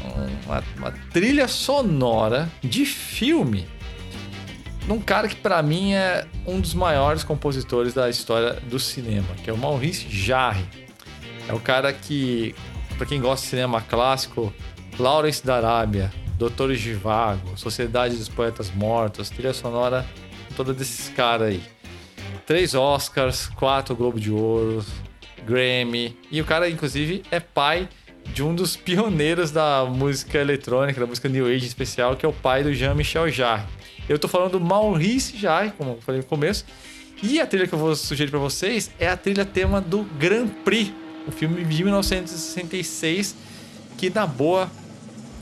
S1: uma, uma trilha sonora de filme num cara que pra mim é um dos maiores compositores da história do cinema, que é o Maurice Jarre. É o cara que, pra quem gosta de cinema clássico, Lawrence da Arábia, Doutor Givago, Sociedade dos Poetas Mortos, trilha sonora toda desses caras aí. Três Oscars, quatro Globo de Ouro, Grammy. E o cara, inclusive, é pai de um dos pioneiros da música eletrônica, da música New Age em especial, que é o pai do Jean-Michel Jarre. Eu tô falando do Maurice Jarre, como eu falei no começo. E a trilha que eu vou sugerir pra vocês é a trilha tema do Grand Prix, o filme de 1966, que na boa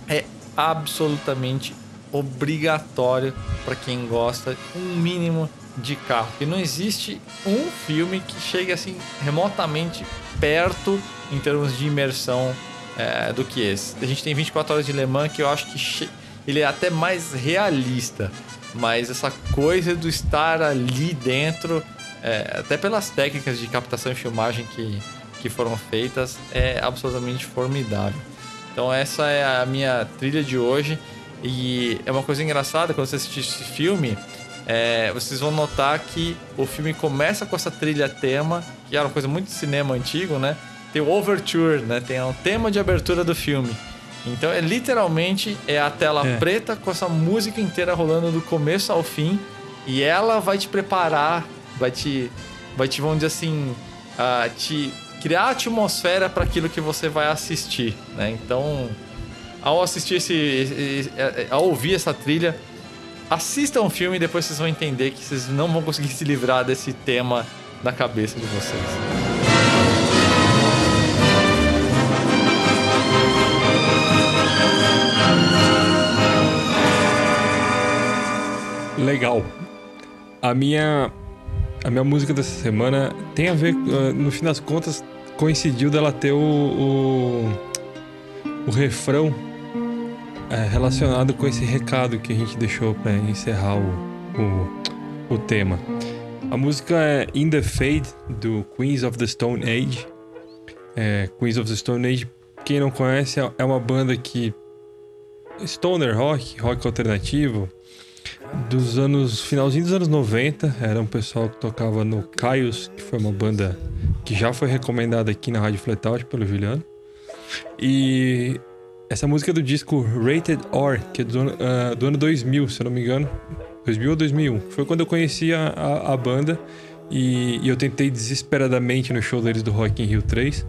S1: é absolutamente obrigatório para quem gosta um mínimo de carro. E não existe um filme que chegue assim remotamente perto em termos de imersão é, do que esse. A gente tem 24 horas de Le Mans que eu acho que ele é até mais realista, mas essa coisa do estar ali dentro, é, até pelas técnicas de captação e filmagem que, que foram feitas, é absolutamente formidável. Então essa é a minha trilha de hoje. E é uma coisa engraçada quando você assistir esse filme, é, vocês vão notar que o filme começa com essa trilha tema, que era uma coisa muito de cinema antigo, né? Tem o overture, né? Tem o tema de abertura do filme. Então é literalmente é a tela
S2: É.
S1: preta com essa música inteira rolando do começo ao fim e ela vai te preparar, vai te, vai te vamos dizer assim, ah, te criar a atmosfera para aquilo que você vai assistir, né? Então ao assistir esse, ao ouvir essa trilha, assistam o filme e depois vocês vão entender que vocês não vão conseguir se livrar desse tema na cabeça de vocês.
S2: Legal. A minha a minha música dessa semana tem a ver, uh, no fim das contas, coincidiu dela ter o, o, o refrão é, relacionado com esse recado que a gente deixou para encerrar o, o, o, tema. A música é In the Fade, do Queens of the Stone Age. É, Queens of the Stone Age, quem não conhece, é, é uma banda que. Stoner rock, rock alternativo, dos anos. finalzinho dos anos 90. Era um pessoal que tocava no Caios, que foi uma banda que já foi recomendada aqui na Rádio Flatout pelo Juliano. E essa música é do disco Rated R, que é do, uh, do ano 2000, se eu não me engano. 2000 ou 2001. Foi quando eu conheci a, a, a banda e, e, eu tentei desesperadamente no show deles do Rock in Rio 3.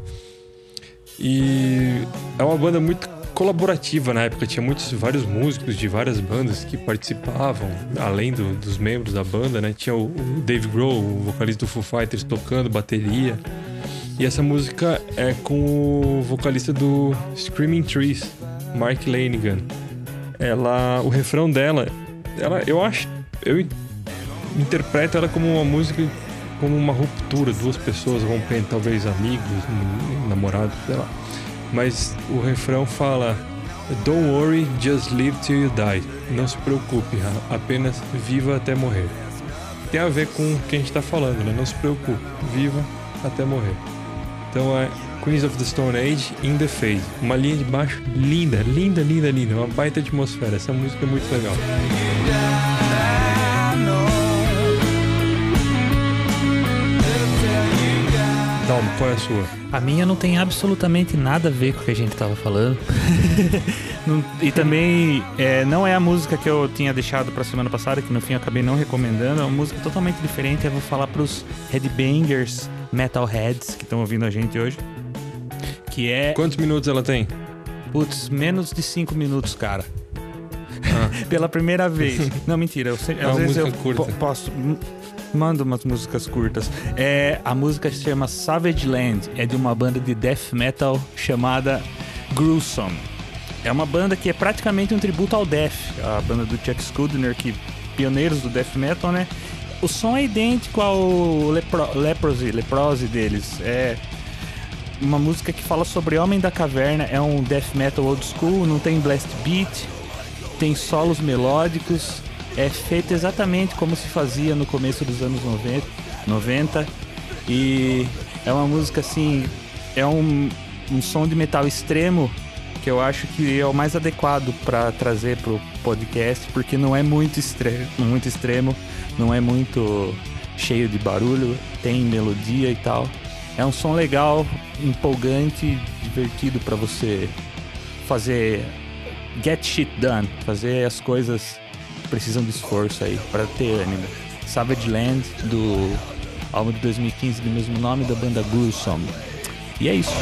S2: E é uma banda muito colaborativa na época, tinha muitos vários músicos de várias bandas que participavam, além do, dos membros da banda, né? Tinha o, o Dave Grohl, o vocalista do Foo Fighters tocando bateria. E essa música é com o vocalista do Screaming Trees, Mark Lanigan. Ela, o refrão dela, ela, eu acho, eu interpreto ela como uma música como uma ruptura, duas pessoas rompendo, talvez amigos, namorados, sei lá. Mas o refrão fala: Don't worry, just live till you die. Não se preocupe, apenas viva até morrer. Tem a ver com o que a gente está falando, né? Não se preocupe, viva até morrer. Então é Queens of the Stone Age in the Fade. Uma linha de baixo linda, linda, linda, linda. Uma baita atmosfera. Essa música é muito legal. Dalmo, qual é a sua?
S3: A minha não tem absolutamente nada a ver com o que a gente estava falando. e também é, não é a música que eu tinha deixado para semana passada, que no fim eu acabei não recomendando. É uma música totalmente diferente. Eu vou falar para os headbangers metalheads que estão ouvindo a gente hoje. Que é.
S2: Quantos minutos ela tem?
S3: Putz, menos de 5 minutos, cara. Ah. Pela primeira vez. Não, mentira. Eu,
S2: é às vezes eu curta.
S3: posso. Mando umas músicas curtas. É, a música se chama Savage Land. É de uma banda de death metal chamada Gruesome. É uma banda que é praticamente um tributo ao Death, a banda do Chuck Schuldiner, que pioneiros do death metal, né? o som é idêntico ao Lepro, Leprosy, Leprosy deles. É uma música que fala sobre Homem da Caverna, é um death metal old school, não tem blast beat, tem solos melódicos, é feito exatamente como se fazia no começo dos anos 90, 90 e é uma música assim, é um, um som de metal extremo que eu acho que é o mais adequado para trazer pro podcast, porque não é muito extremo, muito extremo, não é muito cheio de barulho, tem melodia e tal. É um som legal, empolgante, divertido para você fazer get shit done, fazer as coisas precisam de esforço aí para ter ânimo. Savage Land do álbum de 2015 do mesmo nome da banda Gruesome. E é isso.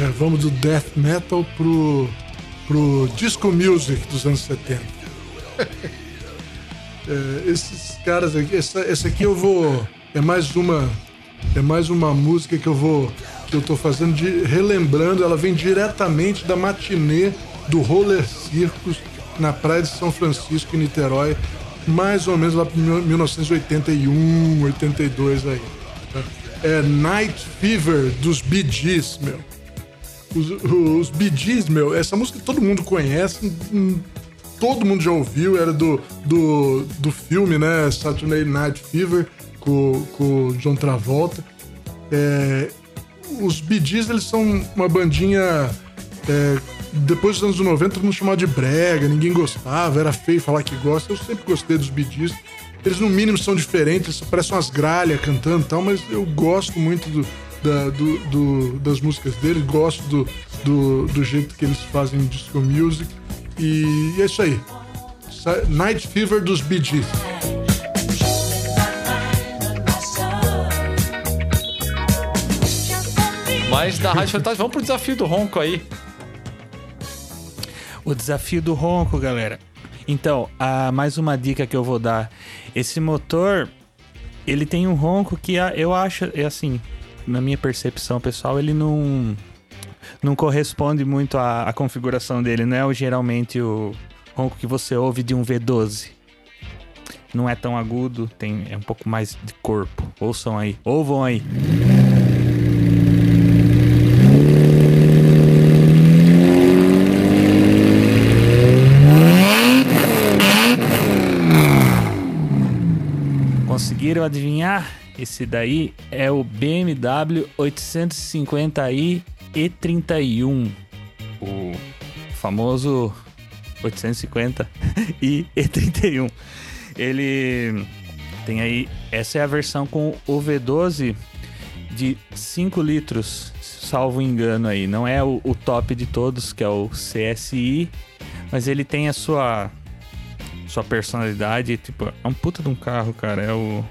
S4: É, vamos do death metal pro, pro disco music dos anos 70. é, esses caras aqui, essa, essa aqui eu vou. É mais uma. É mais uma música que eu vou. Que eu tô fazendo de. relembrando, ela vem diretamente da matinê do Roller Circus na praia de São Francisco, em Niterói, mais ou menos lá para 1981, 82 aí. Tá? É Night Fever dos Bee Gees, meu. Os, os Bee Gees, meu, essa música todo mundo conhece, hum, todo mundo já ouviu, era do, do, do filme, né? Saturday Night Fever, com, com John Travolta. É, os Gees, eles são uma bandinha. É, depois dos anos 90, todo mundo chamava de brega, ninguém gostava, era feio falar que gosta. Eu sempre gostei dos Gees. Eles, no mínimo, são diferentes, parecem umas gralhas cantando e tal, mas eu gosto muito do, da, do, do, das músicas dele, gosto do, do, do, jeito que eles fazem disco music. E é isso aí. Night Fever dos Bee Gees.
S1: Mas da Rádio Fantasma, vamos pro desafio do ronco aí.
S3: O desafio do ronco, galera. Então, a, mais uma dica que eu vou dar. Esse motor, ele tem um ronco que eu acho, é assim, na minha percepção pessoal, ele não não corresponde muito à, à configuração dele. Não é o, geralmente o ronco que você ouve de um V12. Não é tão agudo, tem, é um pouco mais de corpo. Ouçam aí, ouvam aí. Conseguiram adivinhar? Esse daí é o BMW 850i E31, o famoso 850 e E31. Ele tem aí, essa é a versão com o V12 de 5 litros, salvo engano aí. Não é o, o top de todos, que é o CSI, mas ele tem a sua sua personalidade, tipo, é um puta de um carro, cara. É o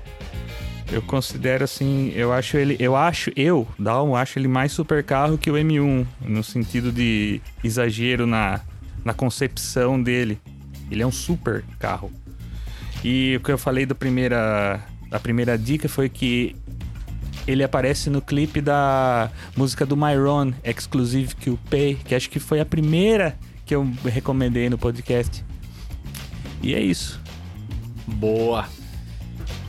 S3: eu considero assim, eu acho ele, eu acho, eu, Dalmo, acho ele mais super carro que o M1, no sentido de exagero na, na concepção dele. Ele é um super carro. E o que eu falei do primeira, da primeira dica foi que ele aparece no clipe da música do Myron, Exclusive Pay, que acho que foi a primeira que eu recomendei no podcast. E é isso.
S1: Boa.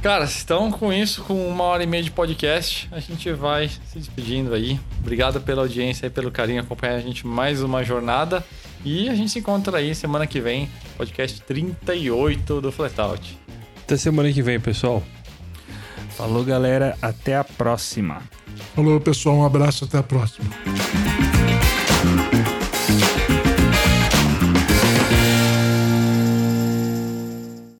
S1: Cara, então com isso, com uma hora e meia de podcast, a gente vai se despedindo aí. Obrigado pela audiência e pelo carinho acompanhar a gente mais uma jornada. E a gente se encontra aí semana que vem, podcast 38 do Flatout.
S2: Até semana que vem, pessoal.
S3: Falou, galera. Até a próxima.
S4: Falou, pessoal. Um abraço. Até a próxima.